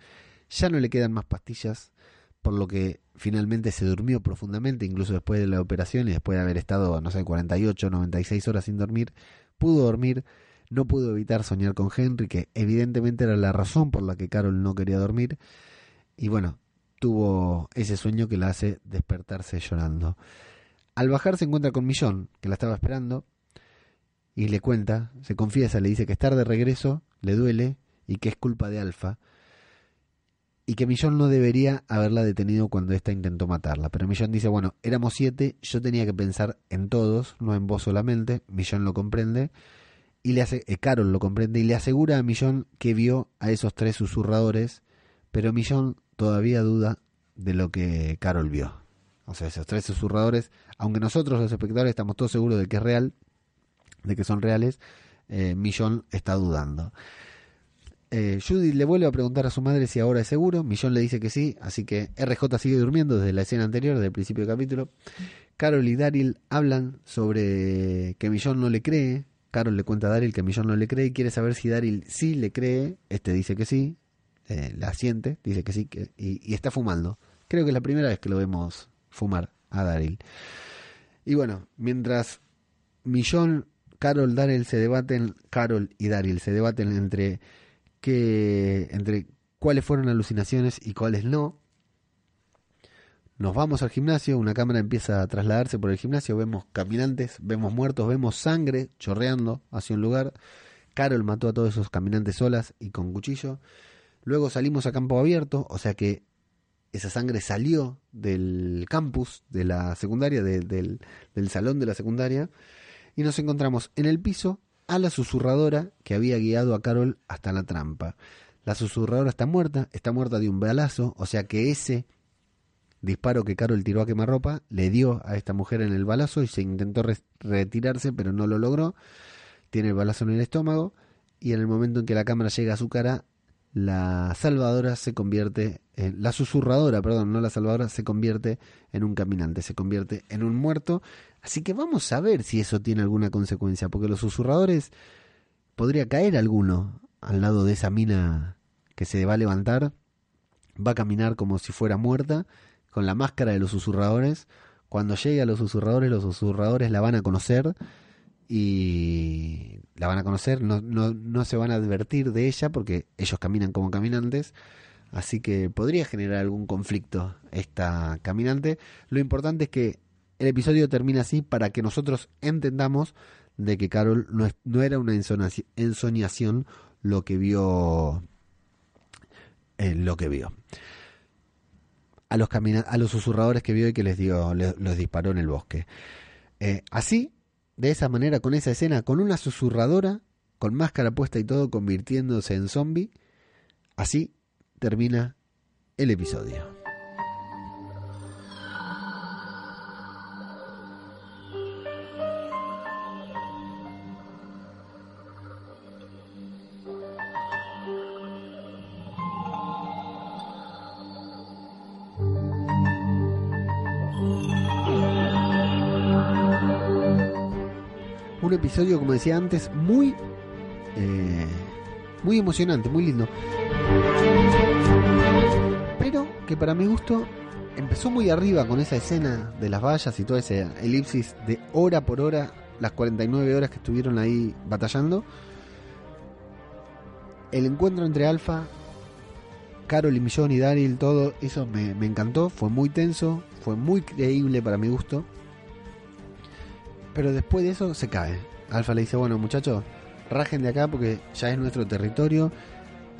Ya no le quedan más pastillas, por lo que finalmente se durmió profundamente, incluso después de la operación y después de haber estado, no sé, 48, 96 horas sin dormir, pudo dormir, no pudo evitar soñar con Henry, que evidentemente era la razón por la que Carol no quería dormir, y bueno, tuvo ese sueño que la hace despertarse llorando. Al bajar se encuentra con Millón, que la estaba esperando, y le cuenta, se confiesa, le dice que estar de regreso le duele y que es culpa de Alfa, y que Millón no debería haberla detenido cuando ésta intentó matarla. Pero Millón dice, bueno, éramos siete, yo tenía que pensar en todos, no en vos solamente. Millón lo comprende, y le hace, eh, Carol lo comprende, y le asegura a Millón que vio a esos tres susurradores, pero Millón todavía duda de lo que Carol vio. O sea, esos tres susurradores, aunque nosotros los espectadores estamos todos seguros de que es real, de que son reales, eh, Millón está dudando. Eh, Judy le vuelve a preguntar a su madre si ahora es seguro. Millón le dice que sí, así que RJ sigue durmiendo desde la escena anterior, desde el principio del capítulo. Carol y Daryl hablan sobre que Millón no le cree. Carol le cuenta a Daryl que Millón no le cree y quiere saber si Daryl sí le cree. Este dice que sí, eh, la siente, dice que sí, y está fumando. Creo que es la primera vez que lo vemos fumar a Daryl. Y bueno, mientras Millón, Carol, Daryl se debaten, Carol y Daryl se debaten entre que entre cuáles fueron alucinaciones y cuáles no. Nos vamos al gimnasio, una cámara empieza a trasladarse por el gimnasio, vemos caminantes, vemos muertos, vemos sangre chorreando hacia un lugar. Carol mató a todos esos caminantes solas y con cuchillo. Luego salimos a campo abierto, o sea que esa sangre salió del campus de la secundaria, de- del, del salón de la secundaria, y nos encontramos en el piso a la susurradora que había guiado a Carol hasta la trampa. La susurradora está muerta, está muerta de un balazo, o sea que ese disparo que Carol tiró a quemarropa le dio a esta mujer en el balazo y se intentó re- retirarse, pero no lo logró. Tiene el balazo en el estómago y en el momento en que la cámara llega a su cara, la salvadora se convierte en la susurradora, perdón, no la salvadora, se convierte en un caminante, se convierte en un muerto. Así que vamos a ver si eso tiene alguna consecuencia, porque los susurradores podría caer alguno al lado de esa mina que se va a levantar, va a caminar como si fuera muerta, con la máscara de los susurradores. Cuando llegue a los susurradores, los susurradores la van a conocer y la van a conocer, no, no, no se van a advertir de ella porque ellos caminan como caminantes, así que podría generar algún conflicto esta caminante. Lo importante es que el episodio termina así para que nosotros entendamos de que Carol no, es- no era una ensoñación lo que vio eh, lo que vio a los a los susurradores que vio y que les dio le- los disparó en el bosque. Eh, así de esa manera con esa escena con una susurradora con máscara puesta y todo convirtiéndose en zombie así termina el episodio episodio, como decía antes, muy, eh, muy emocionante, muy lindo. Pero que para mi gusto empezó muy arriba con esa escena de las vallas y toda esa elipsis de hora por hora, las 49 horas que estuvieron ahí batallando. El encuentro entre Alfa, Carol y Millón y Daryl, todo eso me, me encantó, fue muy tenso, fue muy creíble para mi gusto. Pero después de eso se cae. Alfa le dice, bueno muchachos, rajen de acá porque ya es nuestro territorio.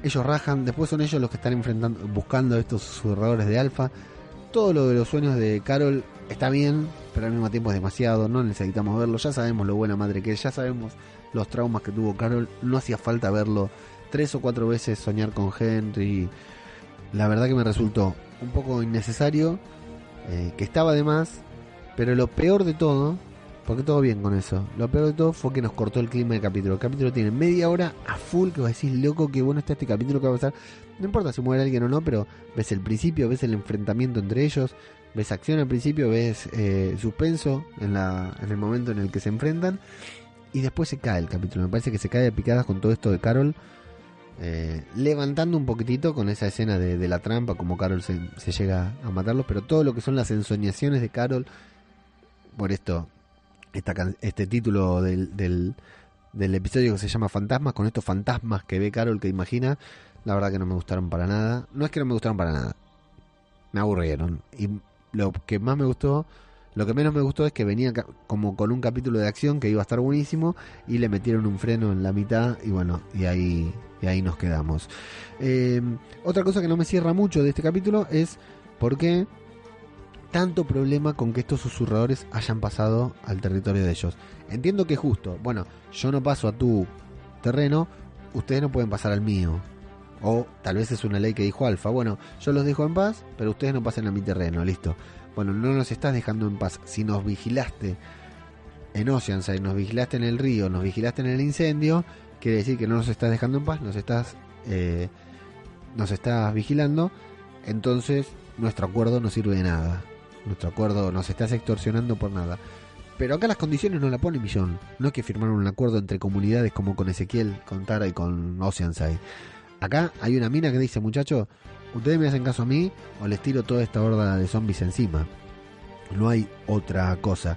Ellos rajan, después son ellos los que están enfrentando, buscando estos susurradores de Alfa. Todo lo de los sueños de Carol está bien, pero al mismo tiempo es demasiado, no necesitamos verlo, ya sabemos lo buena madre que es, ya sabemos los traumas que tuvo Carol, no hacía falta verlo tres o cuatro veces soñar con Henry. La verdad que me resultó un poco innecesario, eh, que estaba de más, pero lo peor de todo, porque todo bien con eso, lo peor de todo fue que nos cortó el clima del capítulo. El capítulo tiene media hora a full, que vas a decir, loco, que bueno está este capítulo que va a pasar. No importa si muere alguien o no, pero ves el principio, ves el enfrentamiento entre ellos, ves acción al principio, ves eh, suspenso en, la, en el momento en el que se enfrentan, y después se cae el capítulo. Me parece que se cae de picadas con todo esto de Carol. eh, levantando un poquitito con esa escena de, de la trampa, como Carol se, se llega a matarlos, pero todo lo que son las ensoñaciones de Carol, por esto, este título del, del, episodio que se llama Fantasmas, con estos fantasmas que ve Carol que imagina, la verdad que no me gustaron para nada. No es que no me gustaron para nada, me aburrieron. Y lo que más me gustó, lo que menos me gustó es que venía como con un capítulo de acción que iba a estar buenísimo y le metieron un freno en la mitad y bueno, y ahí, y ahí nos quedamos. Eh, otra cosa que no me cierra mucho de este capítulo es por qué tanto problema con que estos susurradores hayan pasado al territorio de ellos. Entiendo que es justo. Bueno, yo no paso a tu terreno, ustedes no pueden pasar al mío. O tal vez es una ley que dijo Alfa. Bueno, yo los dejo en paz, pero ustedes no pasen a mi terreno, listo. Bueno, no nos estás dejando en paz. Si nos vigilaste en Oceanside, nos vigilaste en el río, nos vigilaste en el incendio, quiere decir que no nos estás dejando en paz, nos estás, eh, nos estás vigilando, entonces nuestro acuerdo no sirve de nada. Nuestro acuerdo nos estás extorsionando por nada. Pero acá las condiciones no la pone Millón. No es que firmaron un acuerdo entre comunidades como con Ezequiel, con Tara y con Oceanside. Acá hay una mina que dice, muchachos, ustedes me hacen caso a mí o les tiro toda esta horda de zombies encima. No hay otra cosa.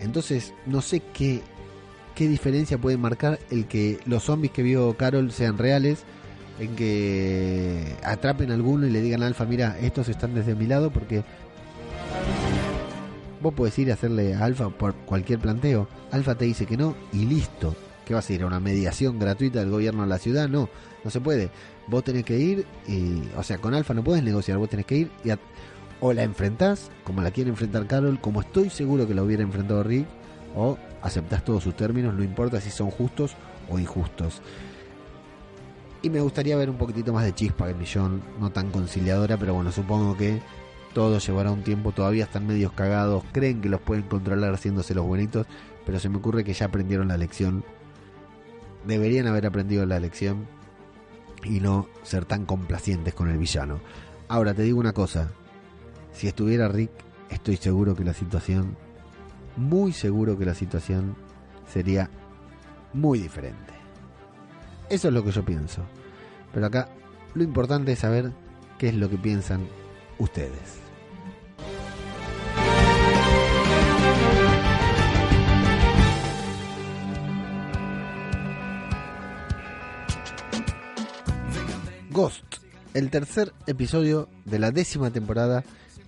Entonces, no sé qué, qué diferencia puede marcar el que los zombies que vio Carol sean reales, en que atrapen a alguno y le digan a Alfa, mira, estos están desde mi lado porque vos podés ir a hacerle a Alfa por cualquier planteo. Alfa te dice que no y listo. ¿Qué vas a ir una mediación gratuita del gobierno de la ciudad? No, no se puede. Vos tenés que ir y, o sea, con Alfa no podés negociar, vos tenés que ir y o la enfrentás, como la quiere enfrentar Carol, como estoy seguro que la hubiera enfrentado Rick, o aceptás todos sus términos, no importa si son justos o injustos. Y me gustaría ver un poquitito más de chispa en Millón, no tan conciliadora, pero bueno, supongo que todo llevará un tiempo, todavía están medios cagados, creen que los pueden controlar haciéndose los buenitos, pero se me ocurre que ya aprendieron la lección. Deberían haber aprendido la lección y no ser tan complacientes con el villano. Ahora te digo una cosa, si estuviera Rick, estoy seguro que la situación, muy seguro que la situación sería muy diferente. Eso es lo que yo pienso. Pero acá lo importante es saber qué es lo que piensan ustedes. Ghost, el tercer episodio de la décima temporada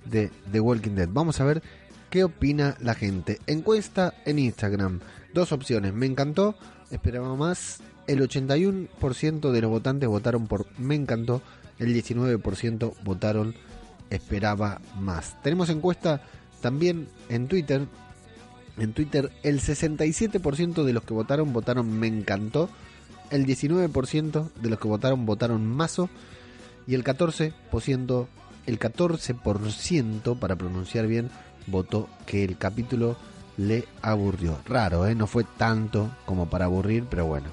de The Walking Dead. Vamos a ver qué opina la gente. Encuesta en Instagram. Dos opciones. Me encantó, esperaba más. El 81% de los votantes votaron por me encantó. El 19% votaron esperaba más. Tenemos encuesta también en Twitter. En Twitter el 67% de los que votaron votaron me encantó. El 19% de los que votaron votaron mazo. Y el 14% el 14% para pronunciar bien votó que el capítulo le aburrió. Raro, ¿eh? No fue tanto como para aburrir, pero bueno.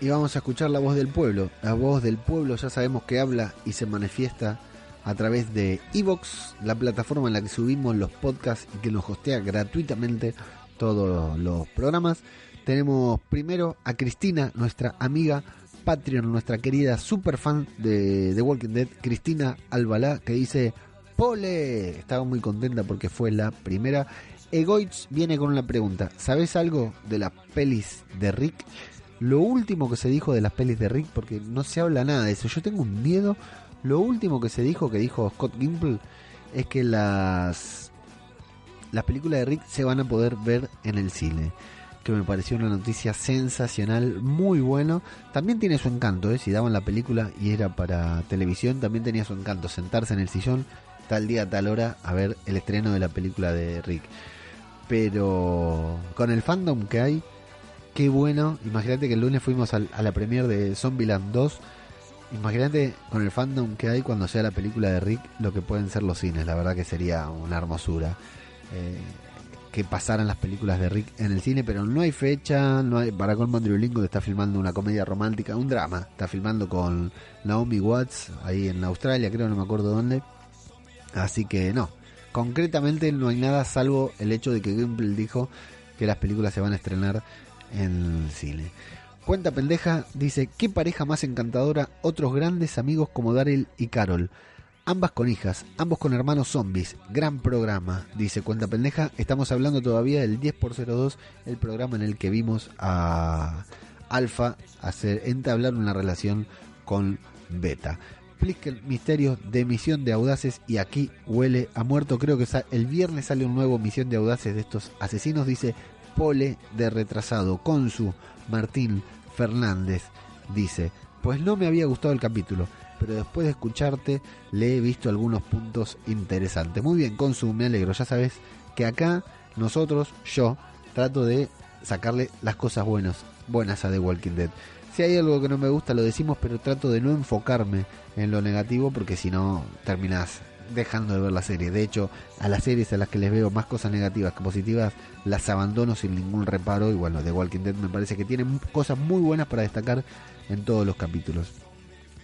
Y vamos a escuchar la voz del pueblo. La voz del pueblo ya sabemos que habla y se manifiesta a través de Evox, la plataforma en la que subimos los podcasts y que nos hostea gratuitamente todos los programas. Tenemos primero a Cristina, nuestra amiga Patreon, nuestra querida super fan de The Walking Dead, Cristina Albalá, que dice, Pole, estaba muy contenta porque fue la primera. Egoitz viene con una pregunta, ¿sabes algo de las pelis de Rick? Lo último que se dijo de las pelis de Rick, porque no se habla nada de eso, yo tengo un miedo, lo último que se dijo, que dijo Scott Gimple, es que las, las películas de Rick se van a poder ver en el cine que me pareció una noticia sensacional, muy bueno. También tiene su encanto, ¿eh? si daban la película y era para televisión, también tenía su encanto sentarse en el sillón tal día, tal hora a ver el estreno de la película de Rick. Pero con el fandom que hay, qué bueno. Imagínate que el lunes fuimos a la premiere de Zombieland 2. Imagínate con el fandom que hay cuando sea la película de Rick, lo que pueden ser los cines. La verdad que sería una hermosura. Eh, que pasaran las películas de Rick en el cine, pero no hay fecha, no hay, para colmo Andrew Lincoln está filmando una comedia romántica, un drama, está filmando con Naomi Watts ahí en Australia, creo, no me acuerdo dónde. Así que no, concretamente no hay nada salvo el hecho de que Gimple dijo que las películas se van a estrenar en el cine. Cuenta pendeja, dice, qué pareja más encantadora, otros grandes amigos como Daryl y Carol. Ambas con hijas, ambos con hermanos zombies. Gran programa, dice Cuenta Pendeja. Estamos hablando todavía del 10 x 02, el programa en el que vimos a Alfa hacer entablar una relación con Beta. el misterio de Misión de Audaces y aquí huele a muerto. Creo que el viernes sale un nuevo Misión de Audaces de estos asesinos. Dice Pole de retrasado. Consu Martín Fernández dice, pues no me había gustado el capítulo pero después de escucharte le he visto algunos puntos interesantes. Muy bien, Consu, me alegro. Ya sabes que acá nosotros, yo, trato de sacarle las cosas buenas, buenas a The Walking Dead. Si hay algo que no me gusta, lo decimos, pero trato de no enfocarme en lo negativo porque si no terminas dejando de ver la serie. De hecho, a las series a las que les veo más cosas negativas que positivas, las abandono sin ningún reparo. Y bueno, The Walking Dead me parece que tiene cosas muy buenas para destacar en todos los capítulos.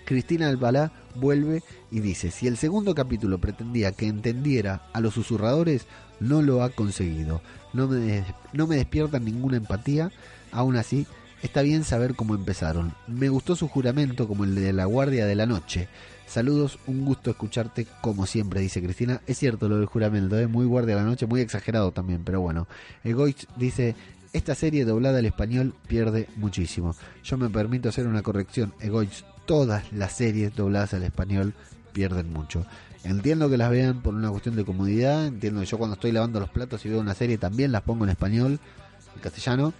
Cristina Albalá vuelve y dice, si el segundo capítulo pretendía que entendiera a los susurradores, no lo ha conseguido. No me, no me despierta ninguna empatía, aún así está bien saber cómo empezaron. Me gustó su juramento como el de la Guardia de la Noche. Saludos, un gusto escucharte como siempre, dice Cristina. Es cierto lo del juramento, es muy Guardia de la Noche, muy exagerado también, pero bueno. Egoich dice, esta serie doblada al español pierde muchísimo. Yo me permito hacer una corrección. Egoich todas las series dobladas al español pierden mucho. Entiendo que las vean por una cuestión de comodidad, entiendo que yo cuando estoy lavando los platos y veo una serie también las pongo en español, en castellano,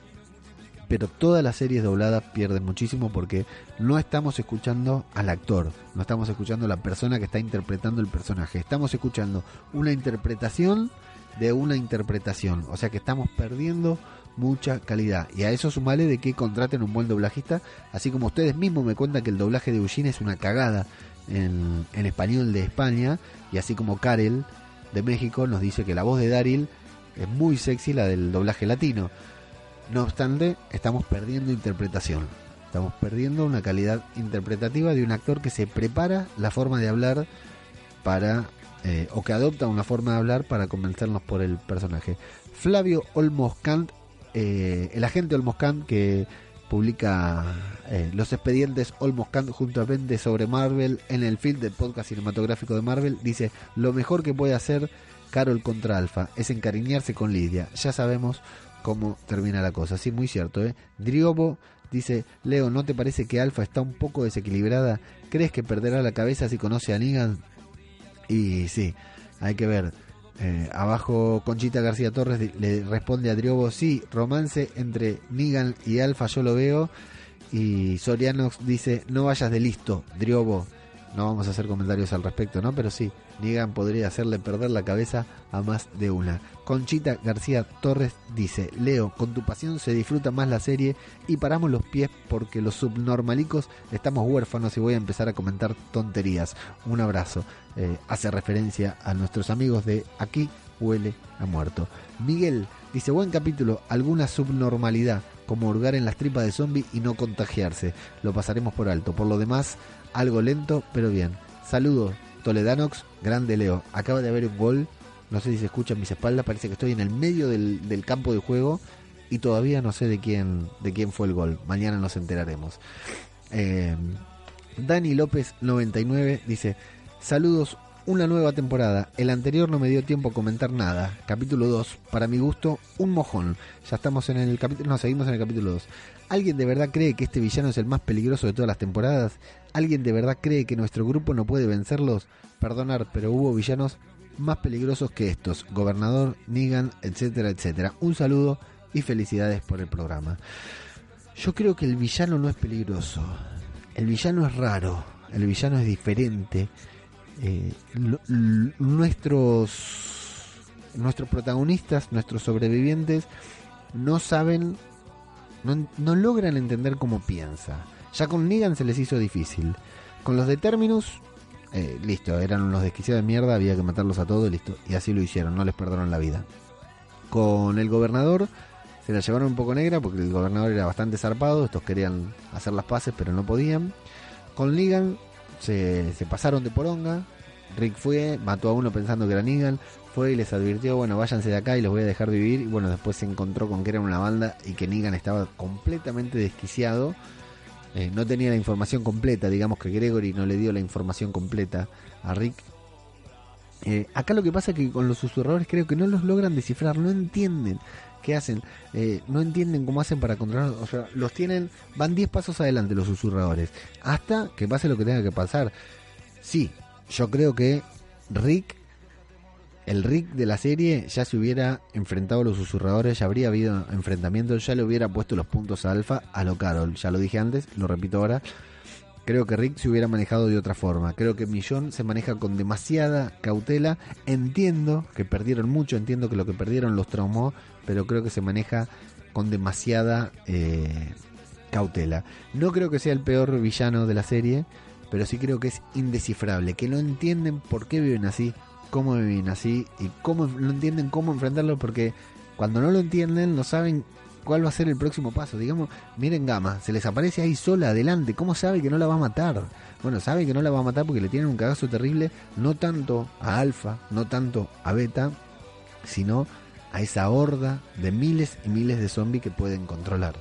pero todas las series dobladas pierden muchísimo porque no estamos escuchando al actor, no estamos escuchando a la persona que está interpretando el personaje, estamos escuchando una interpretación de una interpretación, o sea que estamos perdiendo mucha calidad. Y a eso sumale de que contraten un buen doblajista, así como ustedes mismos me cuentan que el doblaje de Eugene es una cagada en, en español de España, y así como Karel de México nos dice que la voz de Daryl es muy sexy, la del doblaje latino. No obstante, estamos perdiendo interpretación. Estamos perdiendo una calidad interpretativa de un actor que se prepara la forma de hablar para eh, o que adopta una forma de hablar para convencernos por el personaje. Flavio Olmos Kant eh, el agente Olmoscant que publica eh, los expedientes Olmoscant junto a Vende sobre Marvel en el feed del podcast cinematográfico de Marvel, dice, lo mejor que puede hacer Carol contra Alfa es encariñarse con Lidia. Ya sabemos cómo termina la cosa. Sí, muy cierto. ¿eh? Driobo dice, Leo, ¿no te parece que Alfa está un poco desequilibrada? ¿Crees que perderá la cabeza si conoce a Negan? Y sí, hay que ver. Eh, abajo Conchita García Torres le responde a Driobo, sí, romance entre Nigan y Alfa yo lo veo. Y Sorianox dice, no vayas de listo, Driobo. No vamos a hacer comentarios al respecto, ¿no? Pero sí, Nigan podría hacerle perder la cabeza a más de una. Conchita García Torres dice, Leo, con tu pasión se disfruta más la serie y paramos los pies porque los subnormalicos estamos huérfanos y voy a empezar a comentar tonterías. Un abrazo. Eh, hace referencia a nuestros amigos de Aquí huele a muerto. Miguel dice, buen capítulo, alguna subnormalidad, como hurgar en las tripas de zombie y no contagiarse. Lo pasaremos por alto. Por lo demás, algo lento, pero bien. Saludos, Toledanox, grande Leo. Acaba de haber un gol no sé si se escucha en mis espaldas, parece que estoy en el medio del, campo de juego y todavía no sé de quién, de quién fue el gol. Mañana nos enteraremos. Eh, Dani López 99 dice, saludos, una nueva temporada. El anterior no me dio tiempo a comentar nada. Capítulo 2, para mi gusto, un mojón. Ya estamos en el capítulo, no, seguimos en el capítulo 2. ¿Alguien de verdad cree que este villano es el más peligroso de todas las temporadas? ¿Alguien de verdad cree que nuestro grupo no puede vencerlos? Perdonar, pero hubo villanos más peligrosos que estos, gobernador, Negan, etcétera, etcétera. Un saludo y felicidades por el programa. Yo creo que el villano no es peligroso, el villano es raro, el villano es diferente. Eh, nuestros, nuestros protagonistas, nuestros sobrevivientes, no saben, no, logran entender cómo piensa. Ya con Negan se les hizo difícil. Con los de Terminus eh, listo, eran unos desquiciados de mierda, había que matarlos a todos, listo. Y así lo hicieron, no les perdonaron la vida. Con el gobernador se la llevaron un poco negra porque el gobernador era bastante zarpado, estos querían hacer las paces pero no podían. Con Ligan se, se pasaron de poronga, Rick fue, mató a uno pensando que era Negan, y les advirtió, bueno, váyanse de acá y los voy a dejar vivir. Y bueno, después se encontró con que era una banda y que Negan estaba completamente desquiciado eh, no tenía la información completa, digamos que Gregory no le dio la información completa a Rick. Eh, acá lo que pasa es que con los susurradores creo que no los logran descifrar, no entienden qué hacen, eh, no entienden cómo hacen para controlar, o sea, los tienen, van 10 pasos adelante los susurradores, hasta que pase lo que tenga que pasar. Sí, yo creo que Rick el Rick de la serie ya se hubiera enfrentado a los susurradores, ya habría habido enfrentamientos, ya le hubiera puesto los puntos Alfa a lo Carol. Ya lo dije antes, lo repito ahora. Creo que Rick se hubiera manejado de otra forma. Creo que Millón se maneja con demasiada cautela. Entiendo que perdieron mucho, entiendo que lo que perdieron los traumó, pero creo que se maneja con demasiada eh, cautela. No creo que sea el peor villano de la serie, pero sí creo que es indescifrable, que no entienden por qué viven así, cómo viven así y cómo no entienden cómo enfrentarlo porque cuando no lo entienden no saben cuál va a ser el próximo paso. Digamos, miren Gama, se les aparece ahí sola adelante, ¿cómo sabe que no la va a matar? Bueno, sabe que no la va a matar porque le tienen un cagazo terrible, no tanto a Alfa, no tanto a Beta, sino a esa horda de miles y miles de zombies que pueden controlar.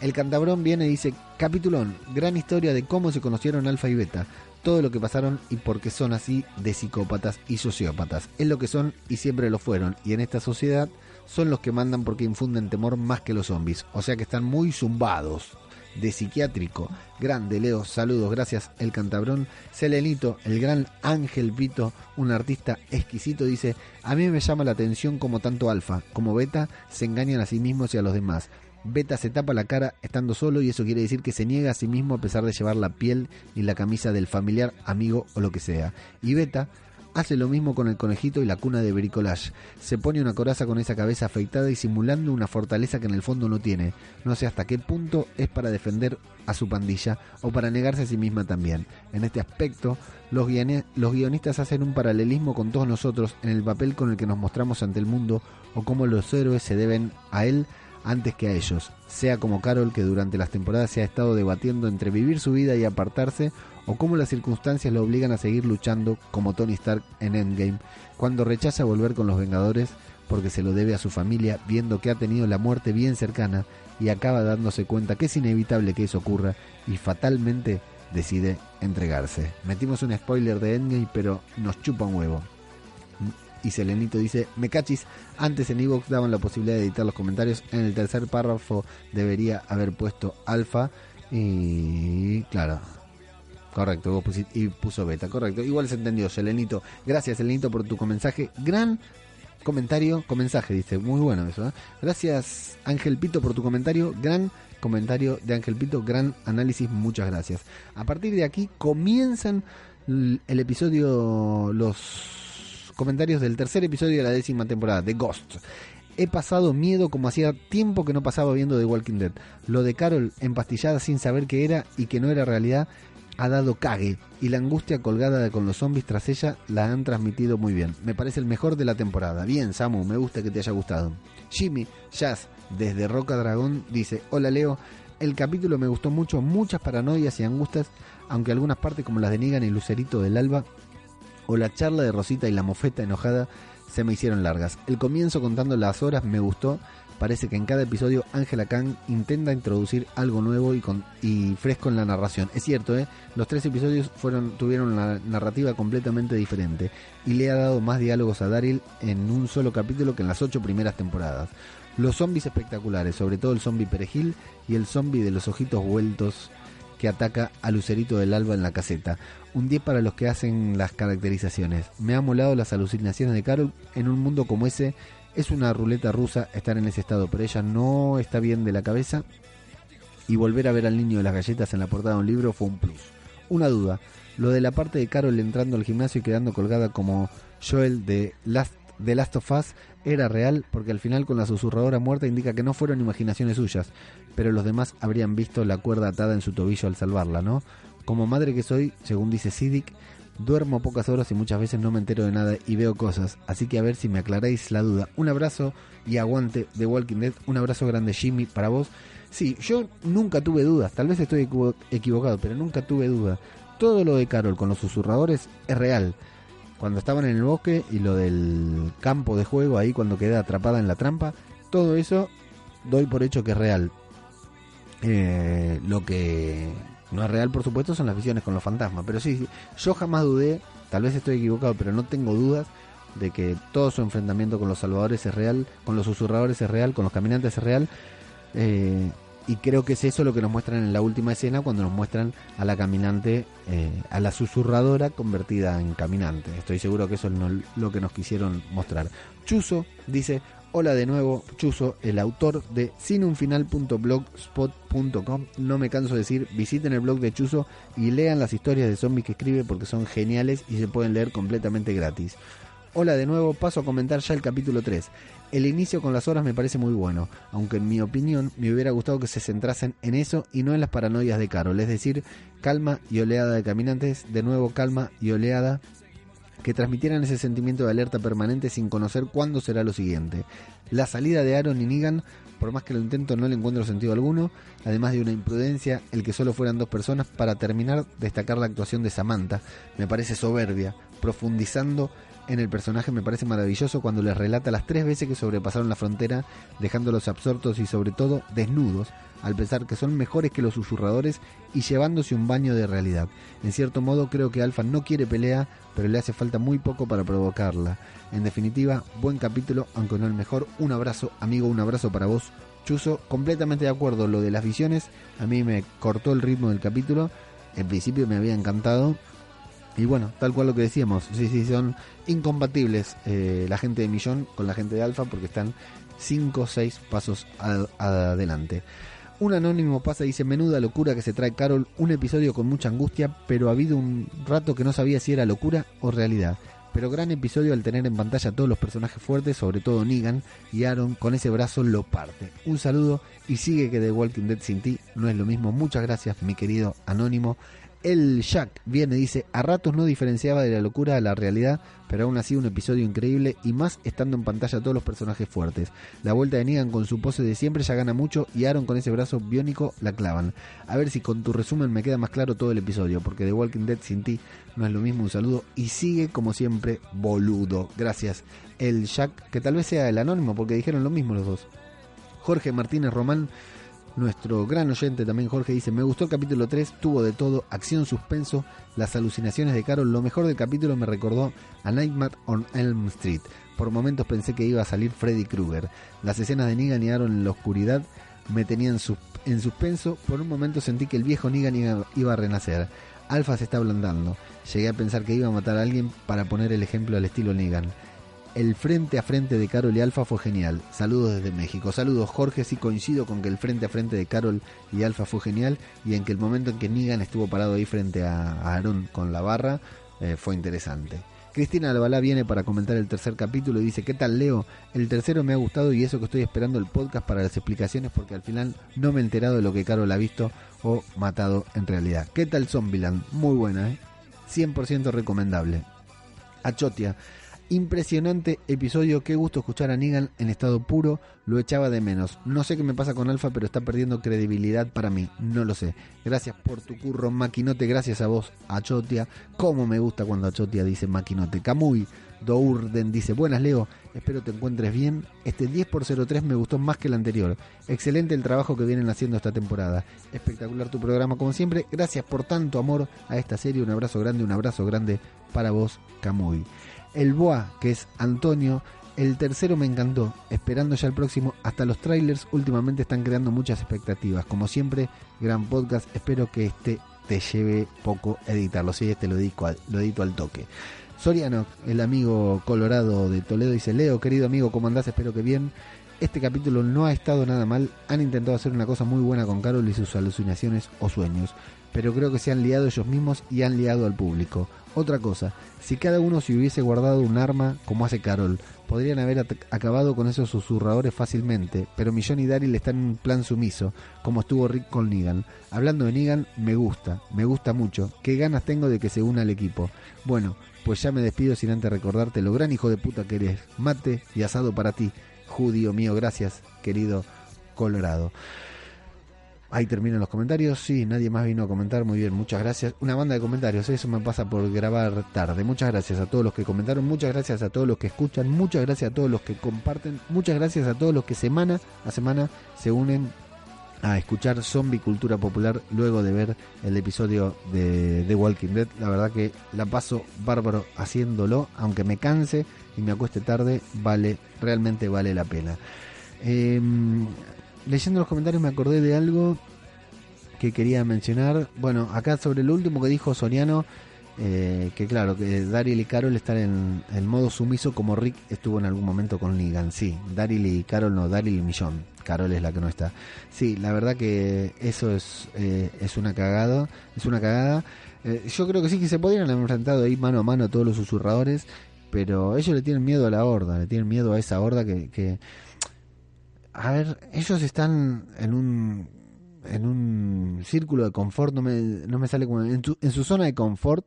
El cantabrón viene y dice, capitulón, gran historia de cómo se conocieron Alfa y Beta, todo lo que pasaron y por qué son así de psicópatas y sociópatas. Es lo que son y siempre lo fueron, y en esta sociedad son los que mandan porque infunden temor más que los zombies, o sea que están muy zumbados. De psiquiátrico, grande Leo, saludos, gracias el cantabrón. Selenito, el gran Ángel Vito, un artista exquisito, dice: A mí me llama la atención como tanto Alfa como Beta se engañan a sí mismos y a los demás. Beta se tapa la cara estando solo y eso quiere decir que se niega a sí mismo a pesar de llevar la piel y la camisa del familiar, amigo o lo que sea. Y Beta hace lo mismo con el conejito y la cuna de bricolage. Se pone una coraza con esa cabeza afeitada y simulando una fortaleza que en el fondo no tiene. No sé hasta qué punto es para defender a su pandilla o para negarse a sí misma también. En este aspecto, los, los guionistas hacen un paralelismo con todos nosotros en el papel con el que nos mostramos ante el mundo o cómo los héroes se deben a él antes que a ellos, sea como Carol que durante las temporadas se ha estado debatiendo entre vivir su vida y apartarse o cómo las circunstancias lo obligan a seguir luchando como Tony Stark en Endgame, cuando rechaza volver con los Vengadores porque se lo debe a su familia, viendo que ha tenido la muerte bien cercana y acaba dándose cuenta que es inevitable que eso ocurra y fatalmente decide entregarse. Metimos un spoiler de Endgame, pero nos chupa un huevo. Y Selenito dice, me cachis, antes en Evox daban la posibilidad de editar los comentarios, en el tercer párrafo debería haber puesto alfa y claro, correcto, y puso beta, correcto, igual se entendió, Selenito, gracias Selenito por tu mensaje, gran comentario, mensaje dice, muy bueno eso, ¿eh? gracias Ángel Pito por tu comentario, gran comentario de Ángel Pito, gran análisis, muchas gracias. A partir de aquí comienzan el episodio, los comentarios del tercer episodio de la décima temporada, de Ghost. He pasado miedo como hacía tiempo que no pasaba viendo The Walking Dead. Lo de Carol empastillada sin saber qué era y que no era realidad ha dado cague y la angustia colgada con los zombies tras ella la han transmitido muy bien. Me parece el mejor de la temporada. Bien, Samu, me gusta que te haya gustado. Jimmy Jazz desde Roca Dragón dice, hola Leo, el capítulo me gustó mucho, muchas paranoias y angustias, aunque algunas partes como las de Negan y Lucerito del Alba o la charla de Rosita y la mofeta enojada se me hicieron largas. El comienzo contando las horas me gustó. Parece que en cada episodio Angela Kang intenta introducir algo nuevo y, y fresco en la narración. Es cierto, ¿eh? los tres episodios fueron, tuvieron una narrativa completamente diferente y le ha dado más diálogos a Daryl en un solo capítulo que en las ocho primeras temporadas. Los zombies espectaculares, sobre todo el zombie perejil y el zombie de los ojitos vueltos que ataca a Lucerito del Alba en la caseta. Un 10 para los que hacen las caracterizaciones. Me ha molado las alucinaciones de Carol en un mundo como ese. Es una ruleta rusa estar en ese estado, pero ella no está bien de la cabeza. Y volver a ver al niño de las galletas en la portada de un libro fue un plus. Una duda, lo de la parte de Carol entrando al gimnasio y quedando colgada como Joel de Last, de Last of Us era real porque al final con la susurradora muerta indica que no fueron imaginaciones suyas, pero los demás habrían visto la cuerda atada en su tobillo al salvarla, ¿no? Como madre que soy, según dice Sidic, duermo pocas horas y muchas veces no me entero de nada y veo cosas, así que a ver si me aclaráis la duda. Un abrazo y aguante de Walking Dead, un abrazo grande Jimmy para vos. Sí, yo nunca tuve dudas, tal vez estoy equivocado, pero nunca tuve duda. Todo lo de Carol con los susurradores es real cuando estaban en el bosque y lo del campo de juego ahí cuando quedé atrapada en la trampa, todo eso doy por hecho que es real. Eh, lo que no es real, por supuesto, son las visiones con los fantasmas. Pero sí, yo jamás dudé, tal vez estoy equivocado, pero no tengo dudas de que todo su enfrentamiento con los salvadores es real, con los susurradores es real, con los caminantes es real. Eh, y creo que es eso lo que nos muestran en la última escena cuando nos muestran a la caminante, eh, a la susurradora convertida en caminante. Estoy seguro que eso es lo que nos quisieron mostrar. Chuso dice, hola de nuevo, Chuso, el autor de sinunfinal.blogspot.com. No me canso de decir, visiten el blog de Chuso y lean las historias de zombies que escribe porque son geniales y se pueden leer completamente gratis. Hola de nuevo, paso a comentar ya el capítulo 3. El inicio con las horas me parece muy bueno, aunque en mi opinión me hubiera gustado que se centrasen en eso y no en las paranoias de Carol, es decir, calma y oleada de caminantes, de nuevo calma y oleada que transmitieran ese sentimiento de alerta permanente sin conocer cuándo será lo siguiente. La salida de Aaron y Negan, por más que lo intento, no le encuentro sentido alguno, además de una imprudencia, el que solo fueran dos personas, para terminar, destacar la actuación de Samantha, me parece soberbia, profundizando en el personaje me parece maravilloso cuando les relata las tres veces que sobrepasaron la frontera, dejándolos absortos y sobre todo desnudos, al pensar que son mejores que los susurradores y llevándose un baño de realidad. En cierto modo creo que Alfa no quiere pelea, pero le hace falta muy poco para provocarla. En definitiva, buen capítulo, aunque no el mejor. Un abrazo, amigo, un abrazo para vos. Chuso, completamente de acuerdo lo de las visiones, a mí me cortó el ritmo del capítulo, en principio me había encantado, y bueno, tal cual lo que decíamos, sí, sí, son incompatibles eh, la gente de Millón con la gente de Alfa porque están 5 o 6 pasos ad- adelante. Un anónimo pasa y dice, menuda locura que se trae Carol, un episodio con mucha angustia, pero ha habido un rato que no sabía si era locura o realidad. Pero gran episodio al tener en pantalla todos los personajes fuertes, sobre todo Negan y Aaron, con ese brazo lo parte. Un saludo y sigue que The Walking Dead sin ti no es lo mismo. Muchas gracias, mi querido anónimo. El Jack viene, dice, a ratos no diferenciaba de la locura a la realidad, pero aún así un episodio increíble y más estando en pantalla todos los personajes fuertes. La vuelta de Negan con su pose de siempre ya gana mucho y Aaron con ese brazo biónico la clavan. A ver si con tu resumen me queda más claro todo el episodio, porque The Walking Dead sin ti no es lo mismo. Un saludo y sigue como siempre boludo. Gracias. El Jack, que tal vez sea el anónimo, porque dijeron lo mismo los dos. Jorge Martínez Román nuestro gran oyente también Jorge dice, me gustó el capítulo 3, tuvo de todo, acción, suspenso, las alucinaciones de Carol, lo mejor del capítulo me recordó a Nightmare on Elm Street. Por momentos pensé que iba a salir Freddy Krueger. Las escenas de Negan y Aaron en la oscuridad me tenían en suspenso, por un momento sentí que el viejo Negan iba, a renacer. Alpha se está ablandando. Llegué a pensar que iba a matar a alguien para poner el ejemplo al estilo Negan. El frente a frente de Carol y Alfa fue genial. Saludos desde México. Saludos Jorge, sí coincido con que el frente a frente de Carol y Alfa fue genial y en que el momento en que Negan estuvo parado ahí frente a, Aaron con la barra eh, fue interesante. Cristina Albalá viene para comentar el tercer capítulo y dice, ¿qué tal Leo? El tercero me ha gustado y eso que estoy esperando el podcast para las explicaciones porque al final no me he enterado de lo que Carol ha visto o matado en realidad. ¿Qué tal Zombieland? Muy buena, ¿eh? 100% recomendable. Achotia. Impresionante episodio, qué gusto escuchar a Negan en estado puro, lo echaba de menos. No sé qué me pasa con Alfa, pero está perdiendo credibilidad para mí, no lo sé. Gracias por tu curro, Maquinote, gracias a vos, Achotia. Cómo me gusta cuando Achotia dice Maquinote. Camuy, Dourden dice, buenas Leo, espero te encuentres bien. Este 10 por 03 me gustó más que el anterior. Excelente el trabajo que vienen haciendo esta temporada. Espectacular tu programa como siempre. Gracias por tanto amor a esta serie. Un abrazo grande, un abrazo grande para vos, Camuy. El Boa, que es Antonio. El tercero me encantó, esperando ya el próximo. Hasta los trailers últimamente están creando muchas expectativas. Como siempre, gran podcast. Espero que este te lleve poco editarlo. Sí, este lo al, lo edito al toque. Soriano, el amigo colorado de Toledo, dice: Leo, querido amigo, ¿cómo andás? Espero que bien. Este capítulo no ha estado nada mal. Han intentado hacer una cosa muy buena con Carol y sus alucinaciones o sueños. Pero creo que se han liado ellos mismos y han liado al público. Otra cosa, si cada uno se hubiese guardado un arma como hace Carol, podrían haber acabado con esos susurradores fácilmente, pero Millón y Daryl están en un plan sumiso, como estuvo Rick con Negan. Hablando de Negan, me gusta, me gusta mucho. Qué ganas tengo de que se una al equipo. Bueno, pues ya me despido sin antes recordarte lo gran hijo de puta que eres. Mate y asado para ti, judío mío, gracias, querido Colorado. Ahí terminan los comentarios. Sí, nadie más vino a comentar. Muy bien, muchas gracias. Una banda de comentarios. Eso me pasa por grabar tarde. Muchas gracias a todos los que comentaron. Muchas gracias a todos los que escuchan. Muchas gracias a todos los que comparten. Muchas gracias a todos los que semana a semana se unen a escuchar Zombie Cultura Popular luego de ver el episodio de The Walking Dead. La verdad que la paso bárbaro haciéndolo. Aunque me canse y me acueste tarde, vale, realmente vale la pena. Em, leyendo los comentarios me acordé de algo que quería mencionar. Bueno, acá sobre lo último que dijo Soriano, eh, que claro, que Daryl y Carol están en, en modo sumiso como Rick estuvo en algún momento con Negan. Sí, Daryl y Carol no, Daryl y Millón. Carol es la que no está. Sí, la verdad que eso es, eh, es una cagada. Es una cagada. Eh, yo creo que sí que se podrían haber enfrentado ahí mano a mano todos los susurradores. pero ellos le tienen miedo a la horda, le tienen miedo a esa horda que, que a ver, ellos están en un en un círculo de confort, no me, no me sale como en, su- en su zona de confort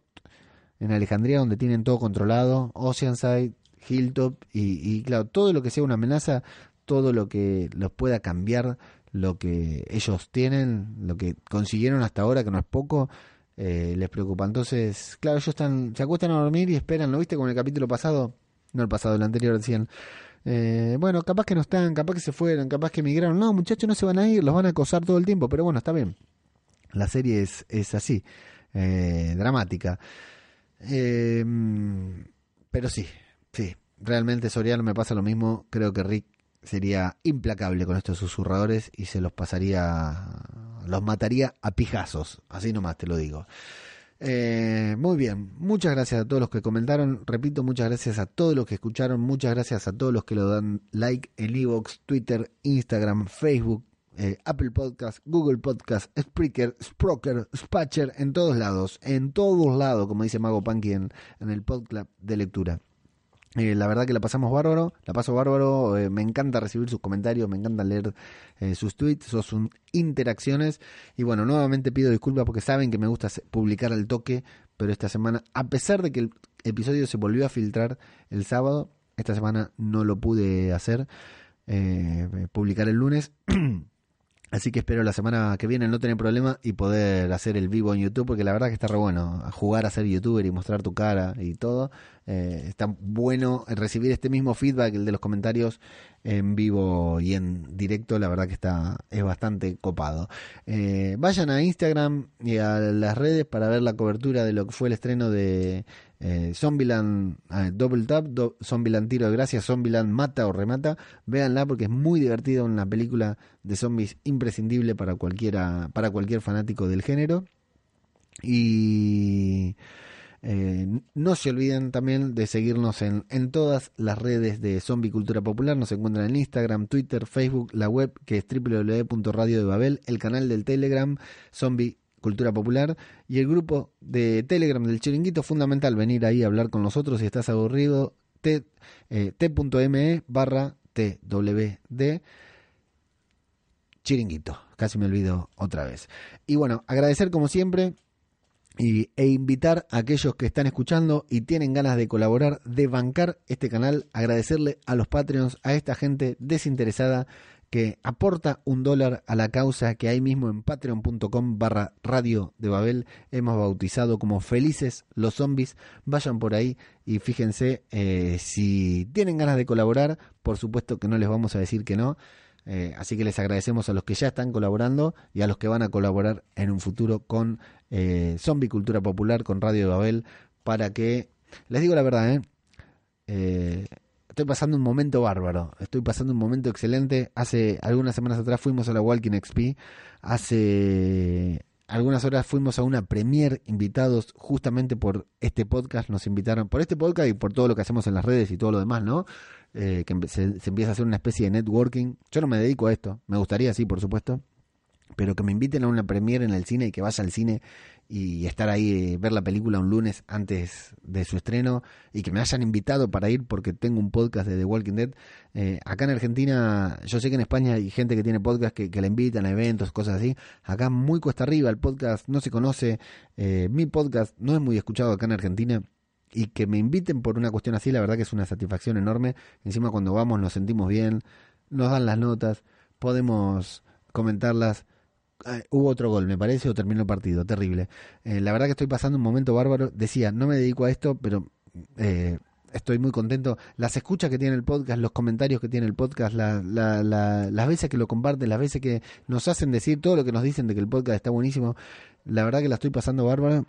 en Alejandría donde tienen todo controlado, Oceanside, Hilltop y, y claro, todo lo que sea una amenaza, todo lo que los pueda cambiar lo que ellos tienen, lo que consiguieron hasta ahora, que no es poco, eh, les preocupa. Entonces, claro, ellos están, se acuestan a dormir y esperan, ¿lo viste como en el capítulo pasado? No el pasado, el anterior decían. Eh, bueno, capaz que no están, capaz que se fueron, capaz que emigraron. No, muchachos, no se van a ir, los van a acosar todo el tiempo, pero bueno, está bien. La serie es, es así, eh, dramática. Eh, pero sí, sí, realmente Soriano me pasa lo mismo. Creo que Rick sería implacable con estos susurradores y se los pasaría, los mataría a pijazos, así nomás te lo digo. Eh, muy bien, muchas gracias a todos los que comentaron, repito, muchas gracias a todos los que escucharon, muchas gracias a todos los que lo dan like en Evox, Twitter, Instagram, Facebook, eh, Apple Podcast, Google Podcast, Spreaker, Sprocker, Spatcher, en todos lados, en todos lados, como dice Mago Punky en, en el podcast de lectura. Eh, la verdad que la pasamos bárbaro, la paso bárbaro, eh, me encanta recibir sus comentarios, me encanta leer eh, sus tweets, sus interacciones y bueno, nuevamente pido disculpas porque saben que me gusta publicar al toque, pero esta semana, a pesar de que el episodio se volvió a filtrar el sábado, esta semana no lo pude hacer, eh, publicar el lunes. Así que espero la semana que viene no tener problema y poder hacer el vivo en YouTube, porque la verdad que está re bueno jugar a ser youtuber y mostrar tu cara y todo. Eh, está bueno recibir este mismo feedback, el de los comentarios en vivo y en directo, la verdad que está es bastante copado. Eh, vayan a Instagram y a las redes para ver la cobertura de lo que fue el estreno de eh, Zombieland eh, Double Tap, Zombieland Tiro de Gracia, Zombieland Mata o Remata. Véanla porque es muy divertida, una película de zombies imprescindible para cualquiera, para cualquier fanático del género. Y eh, no se olviden también de seguirnos en, todas las redes de Zombie Cultura Popular. Nos encuentran en Instagram, Twitter, Facebook, la web que es www.radio de Babel, el canal del Telegram, Zombie Cultura Popular y el grupo de Telegram del Chiringuito. Fundamental venir ahí a hablar con nosotros si estás aburrido. T, eh, t.me barra twd Chiringuito. Casi me olvido otra vez. Y bueno, agradecer como siempre y, e invitar a aquellos que están escuchando y tienen ganas de colaborar, de bancar este canal, agradecerle a los Patreons, a esta gente desinteresada que aporta un dólar a la causa que ahí mismo en patreon.com barra radio de Babel hemos bautizado como Felices los Zombies. Vayan por ahí y fíjense eh, si tienen ganas de colaborar, por supuesto que no les vamos a decir que no. Eh, así que les agradecemos a los que ya están colaborando y a los que van a colaborar en un futuro con eh, Zombie Cultura Popular, con Radio de Babel, para que, les digo la verdad, ¿eh? Eh, estoy pasando un momento bárbaro, estoy pasando un momento excelente. Hace algunas semanas atrás fuimos a la Walking XP, hace algunas horas fuimos a una premier invitados justamente por este podcast, nos invitaron por este podcast y por todo lo que hacemos en las redes y todo lo demás, ¿no? Eh, que se empieza a hacer una especie de networking. Yo no me dedico a esto, me gustaría, sí, por supuesto, pero que me inviten a una premier en el cine y que vaya al cine y estar ahí, eh, ver la película un lunes antes de su estreno y que me hayan invitado para ir porque tengo un podcast de The Walking Dead. Eh, acá en Argentina, yo sé que en España hay gente que tiene podcast que, que la invitan a eventos, cosas así. Acá muy cuesta arriba, el podcast no se conoce. Eh, mi podcast no es muy escuchado acá en Argentina y que me inviten por una cuestión así, la verdad que es una satisfacción enorme. Encima cuando vamos nos sentimos bien, nos dan las notas, podemos comentarlas. Eh, hubo otro gol, me parece, o terminó el partido, terrible. Eh, la verdad que estoy pasando un momento bárbaro. Decía, no me dedico a esto, pero eh, estoy muy contento. Las escuchas que tiene el podcast, los comentarios que tiene el podcast, la- la- la- las veces que lo comparten, las veces que nos hacen decir todo lo que nos dicen de que el podcast está buenísimo. La verdad que la estoy pasando bárbaro.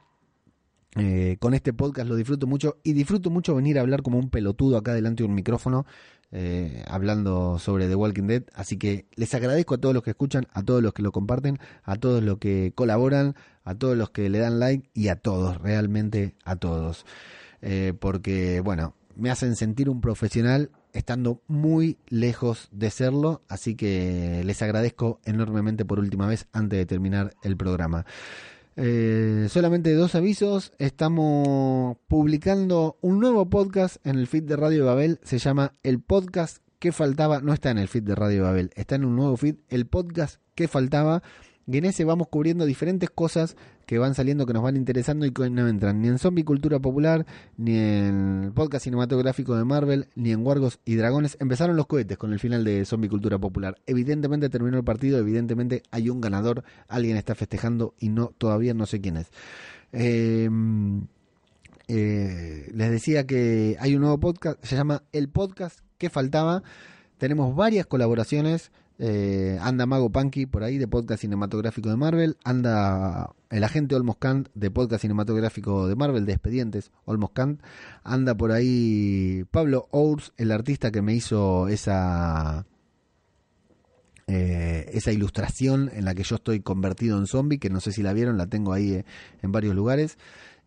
Eh, con este podcast lo disfruto mucho y disfruto mucho venir a hablar como un pelotudo acá delante de un micrófono eh, hablando sobre The Walking Dead. Así que les agradezco a todos los que escuchan, a todos los que lo comparten, a todos los que colaboran, a todos los que le dan like y a todos, realmente a todos. Eh, porque, bueno, me hacen sentir un profesional estando muy lejos de serlo. Así que les agradezco enormemente por última vez antes de terminar el programa. Eh, solamente dos avisos. Estamos publicando un nuevo podcast en el feed de Radio Babel. Se llama El Podcast que faltaba. No está en el feed de Radio Babel, está en un nuevo feed. El Podcast que faltaba. Y en ese vamos cubriendo diferentes cosas que van saliendo, que nos van interesando y que no entran ni en Zombie Cultura Popular, ni en el podcast cinematográfico de Marvel, ni en Wargos y Dragones. Empezaron los cohetes con el final de Zombie Cultura Popular. Evidentemente terminó el partido, evidentemente hay un ganador, alguien está festejando y no todavía no sé quién es. Eh, eh, les decía que hay un nuevo podcast, se llama El Podcast que faltaba. Tenemos varias colaboraciones. Eh, anda Mago Punky por ahí de podcast cinematográfico de Marvel. Anda el agente Olmos Kant de podcast cinematográfico de Marvel, de expedientes Olmos Kant. Anda por ahí Pablo Ours, el artista que me hizo esa. eh, esa ilustración en la que yo estoy convertido en zombie, que no sé si la vieron, la tengo ahí eh, en varios lugares.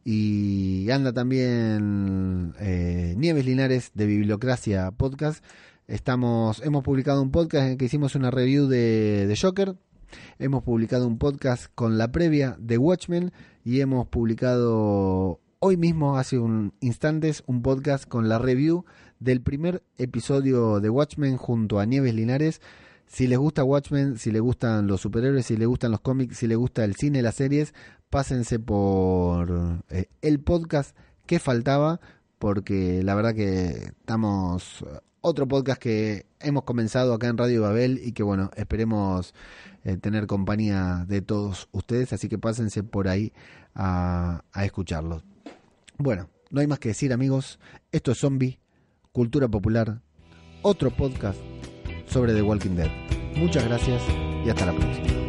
Y anda también Nieves Linares de Bibliocracia Podcast. Estamos, hemos publicado un podcast en el que hicimos una review de, de Joker. Hemos publicado un podcast con la previa de Watchmen y hemos publicado hoy mismo, hace un instantes, un podcast con la review del primer episodio de Watchmen junto a Nieves Linares. Si les gusta Watchmen, si les gustan los superhéroes, si les gustan los cómics, si les gusta el cine, las series, pásense por eh, el podcast que faltaba, porque la verdad que estamos otro podcast que hemos comenzado acá en Radio Babel y que bueno, esperemos eh, tener compañía de todos ustedes, así que pásense por ahí a, a escucharlo. Bueno, no hay más que decir amigos, esto es Zombie, Cultura Popular, otro podcast sobre The Walking Dead. Muchas gracias y hasta la próxima.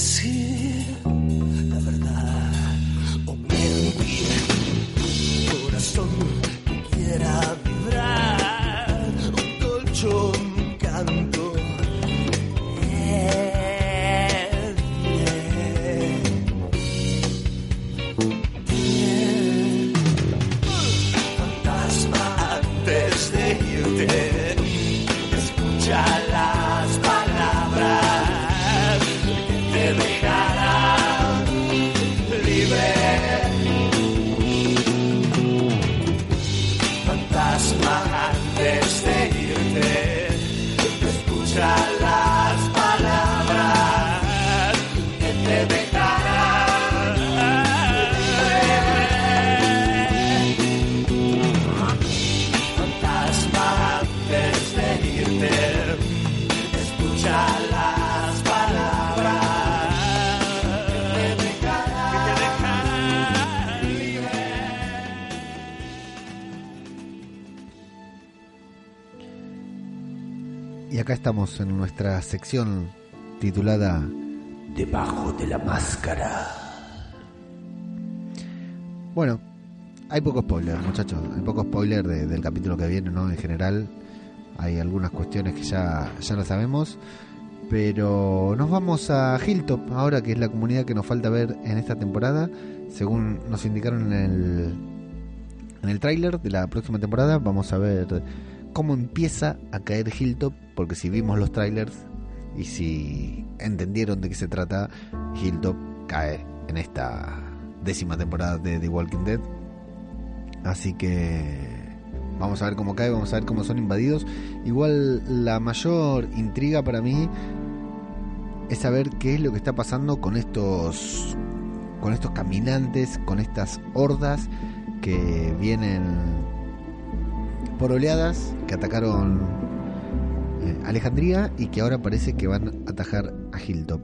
Pueda decir estamos en nuestra sección titulada Debajo de la máscara. Bueno, hay poco spoiler, muchachos. Hay poco spoiler de- del capítulo que viene, ¿no? En general, hay algunas cuestiones que ya, ya lo sabemos. Pero nos vamos a Hilltop ahora, que es la comunidad que nos falta ver en esta temporada. Según nos indicaron en el, en el tráiler de la próxima temporada, vamos a ver cómo empieza a caer Hilltop. Porque si vimos los trailers y si entendieron de qué se trata, Hilltop cae en esta décima temporada de The Walking Dead. Así que vamos a ver cómo cae, vamos a ver cómo son invadidos. Igual la mayor intriga para mí es saber qué es lo que está pasando con estos con estos caminantes, con estas hordas que vienen por oleadas que atacaron eh, Alejandría y que ahora parece que van a atajar a Hilltop.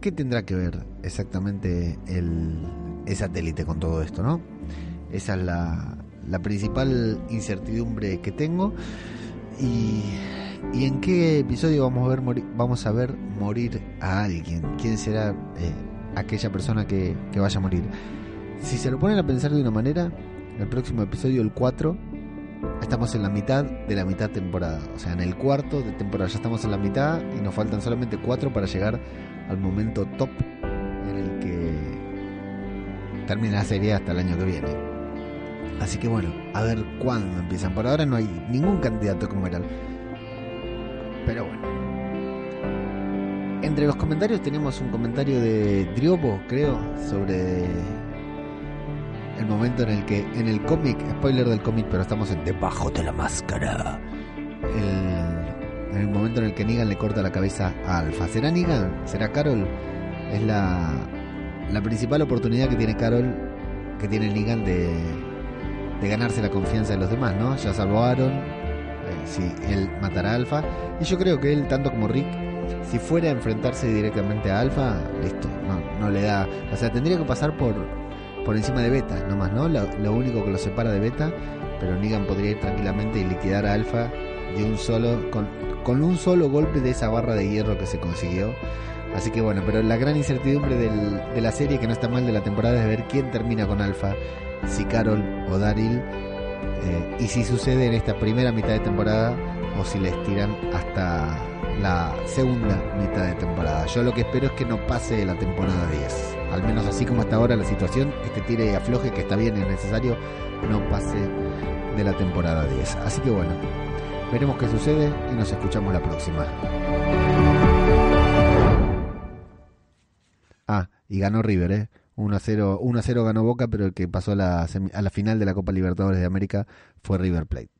¿Qué tendrá que ver exactamente el, satélite con todo esto, no? Esa es la, principal incertidumbre que tengo. Y, y en qué episodio vamos a ver morir, vamos a ver morir a alguien. ¿Quién será eh, aquella persona que, que vaya a morir? Si se lo ponen a pensar de una manera, el próximo episodio, el 4, estamos en la mitad de la mitad temporada. O sea, en el cuarto de temporada ya estamos en la mitad y nos faltan solamente 4 para llegar al momento top en el que termina la serie hasta el año que viene. Así que bueno, a ver cuándo empiezan. Por ahora no hay ningún candidato como era. Pero bueno. Entre los comentarios tenemos un comentario de Driobo, creo, sobre el momento en el que en el cómic, spoiler del cómic, pero estamos en Debajo de la máscara. el, en el momento en el que Negan le corta la cabeza a Alpha. ¿Será Negan? ¿Será Carol? Es la, la principal oportunidad que tiene Carol, que tiene Negan de, de ganarse la confianza de los demás, ¿no? Ya Aaron, eh, si él matará a Alpha. Y yo creo que él, tanto como Rick, si fuera a enfrentarse directamente a Alpha, listo, no, no le da. O sea, tendría que pasar por, por encima de Beta, nomás, ¿no? Lo, lo único que lo separa de Beta, pero Negan podría ir tranquilamente y liquidar a Alpha de un solo, con, con un solo golpe de esa barra de hierro que se consiguió. Así que bueno, pero la gran incertidumbre del- de la serie, que no está mal de la temporada, es ver quién termina con Alpha, si Carol o Daryl, eh, y si sucede en esta primera mitad de temporada o si les tiran hasta la segunda mitad de temporada. Yo lo que espero es que no pase la temporada 10. Al menos así como hasta ahora la situación, este tire y afloje que está bien y es necesario, no pase de la temporada 10. Así que bueno, veremos qué sucede y nos escuchamos la próxima. Ah, y ganó River, ¿eh? 1 a 0, 1 a 0 ganó Boca, pero el que pasó a la final de la Copa Libertadores de América fue River Plate.